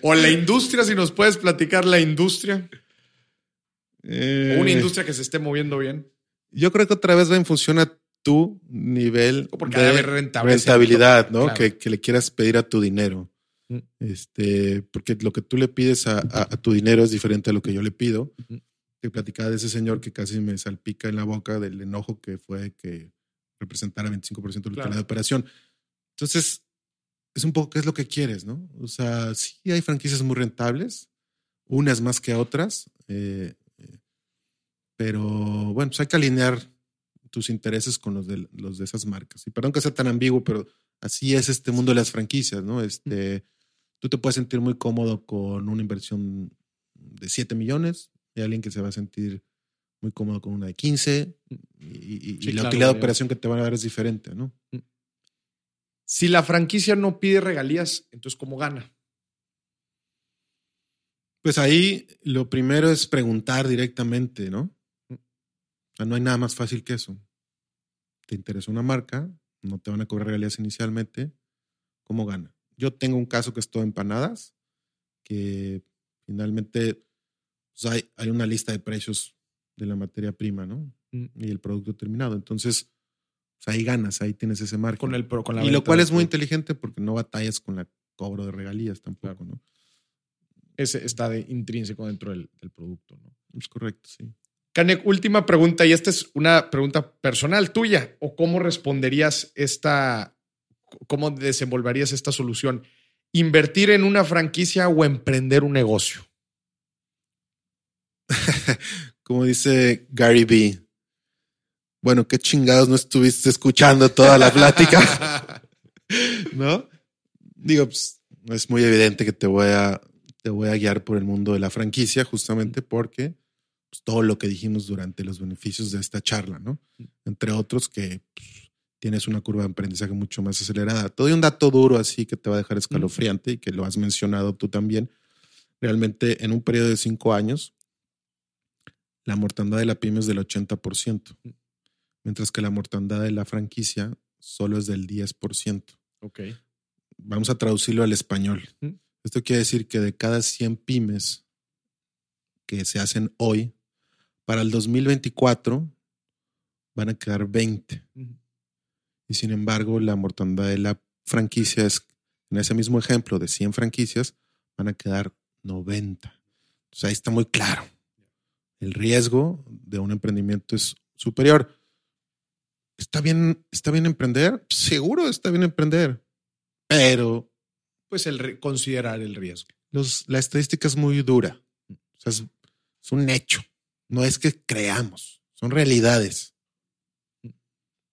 o la industria, si nos puedes platicar la industria. Eh, una industria que se esté moviendo bien. Yo creo que otra vez va en función a tu nivel de rentabilidad, ¿no? Que, le quieras pedir a tu dinero. Mm. Este, porque lo que tú le pides a, tu dinero es diferente a lo que yo le pido. Te platicaba de ese señor que casi me salpica en la boca del enojo que fue que representara 25% de la de operación. Entonces, es un poco qué es lo que quieres, ¿no? O sea, sí hay franquicias muy rentables, unas más que otras, eh, eh, pero bueno, pues hay que alinear tus intereses con los de, los de esas marcas. Y perdón que sea tan ambiguo, pero así es este mundo de las franquicias, ¿no? Este, tú te puedes sentir muy cómodo con una inversión de 7 millones y alguien que se va a sentir muy cómodo con una de 15 y, la utilidad de operación que te van a dar es diferente, ¿no? Mm. Si la franquicia no pide regalías, entonces ¿cómo gana? Pues ahí lo primero es preguntar directamente, ¿no? no hay nada más fácil que eso. Te interesa una marca, no te van a cobrar regalías inicialmente, ¿cómo gana? Yo tengo un caso que es todo empanadas, que finalmente pues, hay, hay, una lista de precios de la materia prima, ¿no? Mm. Y el producto terminado. Entonces, pues, ahí ganas, ahí tienes ese marco. Con el, con y lo cual es muy inteligente porque no batallas con el cobro de regalías tampoco, ¿no? Ese está de intrínseco dentro del, del producto, ¿no? Es correcto, sí. Canek, última pregunta, y esta es una pregunta personal tuya, o cómo responderías esta, cómo desenvolverías esta solución. ¿Invertir en una franquicia o emprender un negocio? Como dice Gary B. Bueno, qué chingados no estuviste escuchando toda la plática. ¿No? Digo, pues, es muy evidente que te voy a, te voy a guiar por el mundo de la franquicia, justamente porque pues, todo lo que dijimos durante los beneficios de esta charla, ¿no? Entre otros que pues, tienes una curva de aprendizaje mucho más acelerada. Todo un dato duro así que te va a dejar escalofriante y que lo has mencionado tú también. Realmente en un periodo de cinco años, la mortandad de la pyme es del 80%, mientras que la mortandad de la franquicia solo es del 10%. Ok. vamos a traducirlo al español. Esto quiere decir que de cada 100 pymes que se hacen hoy, para el 2024 van a quedar 20. Y sin embargo, la mortandad de la franquicia es, en ese mismo ejemplo de 100 franquicias, van a quedar 90. Entonces ahí está muy claro. El riesgo de un emprendimiento es superior. ¿Está bien, está bien emprender? Seguro está bien emprender. Pero. Pues el considerar el riesgo. Los, la estadística es muy dura. O sea, es, es un hecho. No es que creamos, son realidades.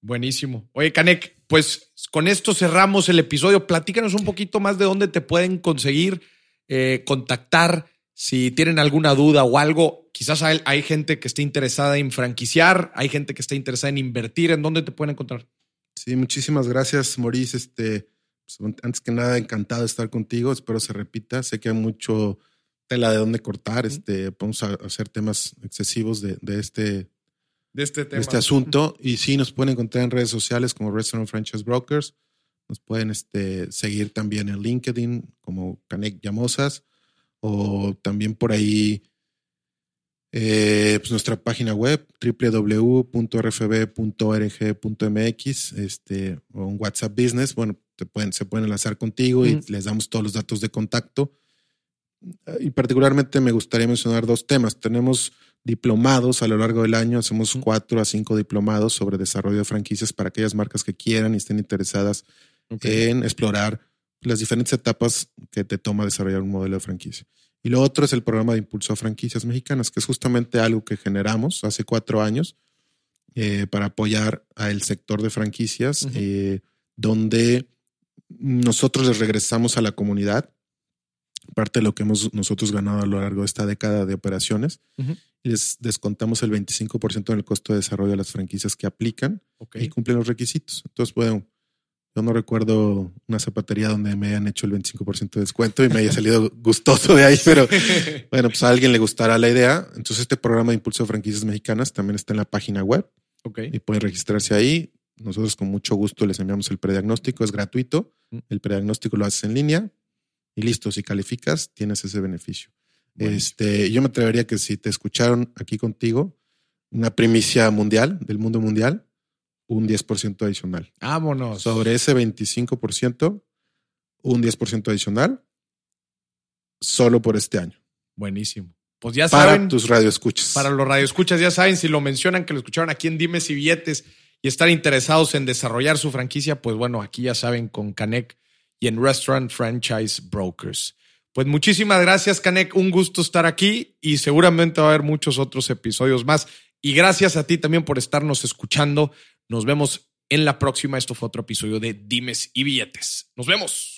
Buenísimo. Oye, Canek, pues con esto cerramos el episodio. Platícanos un poquito más de dónde te pueden conseguir, eh, contactar, si tienen alguna duda o algo. Quizás hay, hay, gente que esté interesada en franquiciar, hay gente que esté interesada en invertir. ¿En dónde te pueden encontrar? Sí, muchísimas gracias, Maurice. Este, pues, antes que nada, encantado de estar contigo. Espero se repita. Sé que hay mucho tela de dónde cortar. Este, podemos hacer temas excesivos de, de este de este tema. este asunto. Y sí, nos pueden encontrar en redes sociales como Restaurant Franchise Brokers. Nos pueden este, seguir también en LinkedIn como Canek Llamosas o también por ahí eh, pues nuestra página web www.rfb.org.mx este, o un WhatsApp Business. Bueno, te pueden, se pueden enlazar contigo y les damos todos los datos de contacto. Y particularmente me gustaría mencionar dos temas. Tenemos diplomados a lo largo del año. Hacemos cuatro a cinco diplomados sobre desarrollo de franquicias para aquellas marcas que quieran y estén interesadas en explorar las diferentes etapas que te toma desarrollar un modelo de franquicia. Y lo otro es el programa de impulso a franquicias mexicanas, que es justamente algo que generamos hace cuatro años eh, para apoyar al sector de franquicias, eh, donde nosotros les regresamos a la comunidad parte de lo que hemos nosotros ganado a lo largo de esta década de operaciones les descontamos el 25% en el costo de desarrollo de las franquicias que aplican y cumplen los requisitos. Entonces, bueno, yo no recuerdo una zapatería donde me hayan hecho el 25% de descuento y me haya salido gustoso de ahí, pero bueno, pues a alguien le gustará la idea. Entonces, este programa de impulso de franquicias mexicanas también está en la página web y pueden registrarse ahí. Nosotros con mucho gusto les enviamos el prediagnóstico, es gratuito. Mm. El prediagnóstico lo haces en línea y listo, si calificas, tienes ese beneficio. Este, yo me atrevería que si te escucharon aquí contigo, una primicia mundial, del mundo mundial, un 10% adicional. Vámonos. Sobre ese 25%, un 10% adicional, solo por este año. Buenísimo. Pues ya para saben. tus radioescuchas. Para los radioescuchas, ya saben, si lo mencionan, que lo escucharon aquí en Dimes y Billetes y están interesados en desarrollar su franquicia, pues bueno, aquí ya saben con Canec y en Restaurant Franchise Brokers. Pues muchísimas gracias, Canek. Un gusto estar aquí y seguramente va a haber muchos otros episodios más. Y gracias a ti también por estarnos escuchando. Nos vemos en la próxima. Esto fue otro episodio de Dimes y Billetes. Nos vemos.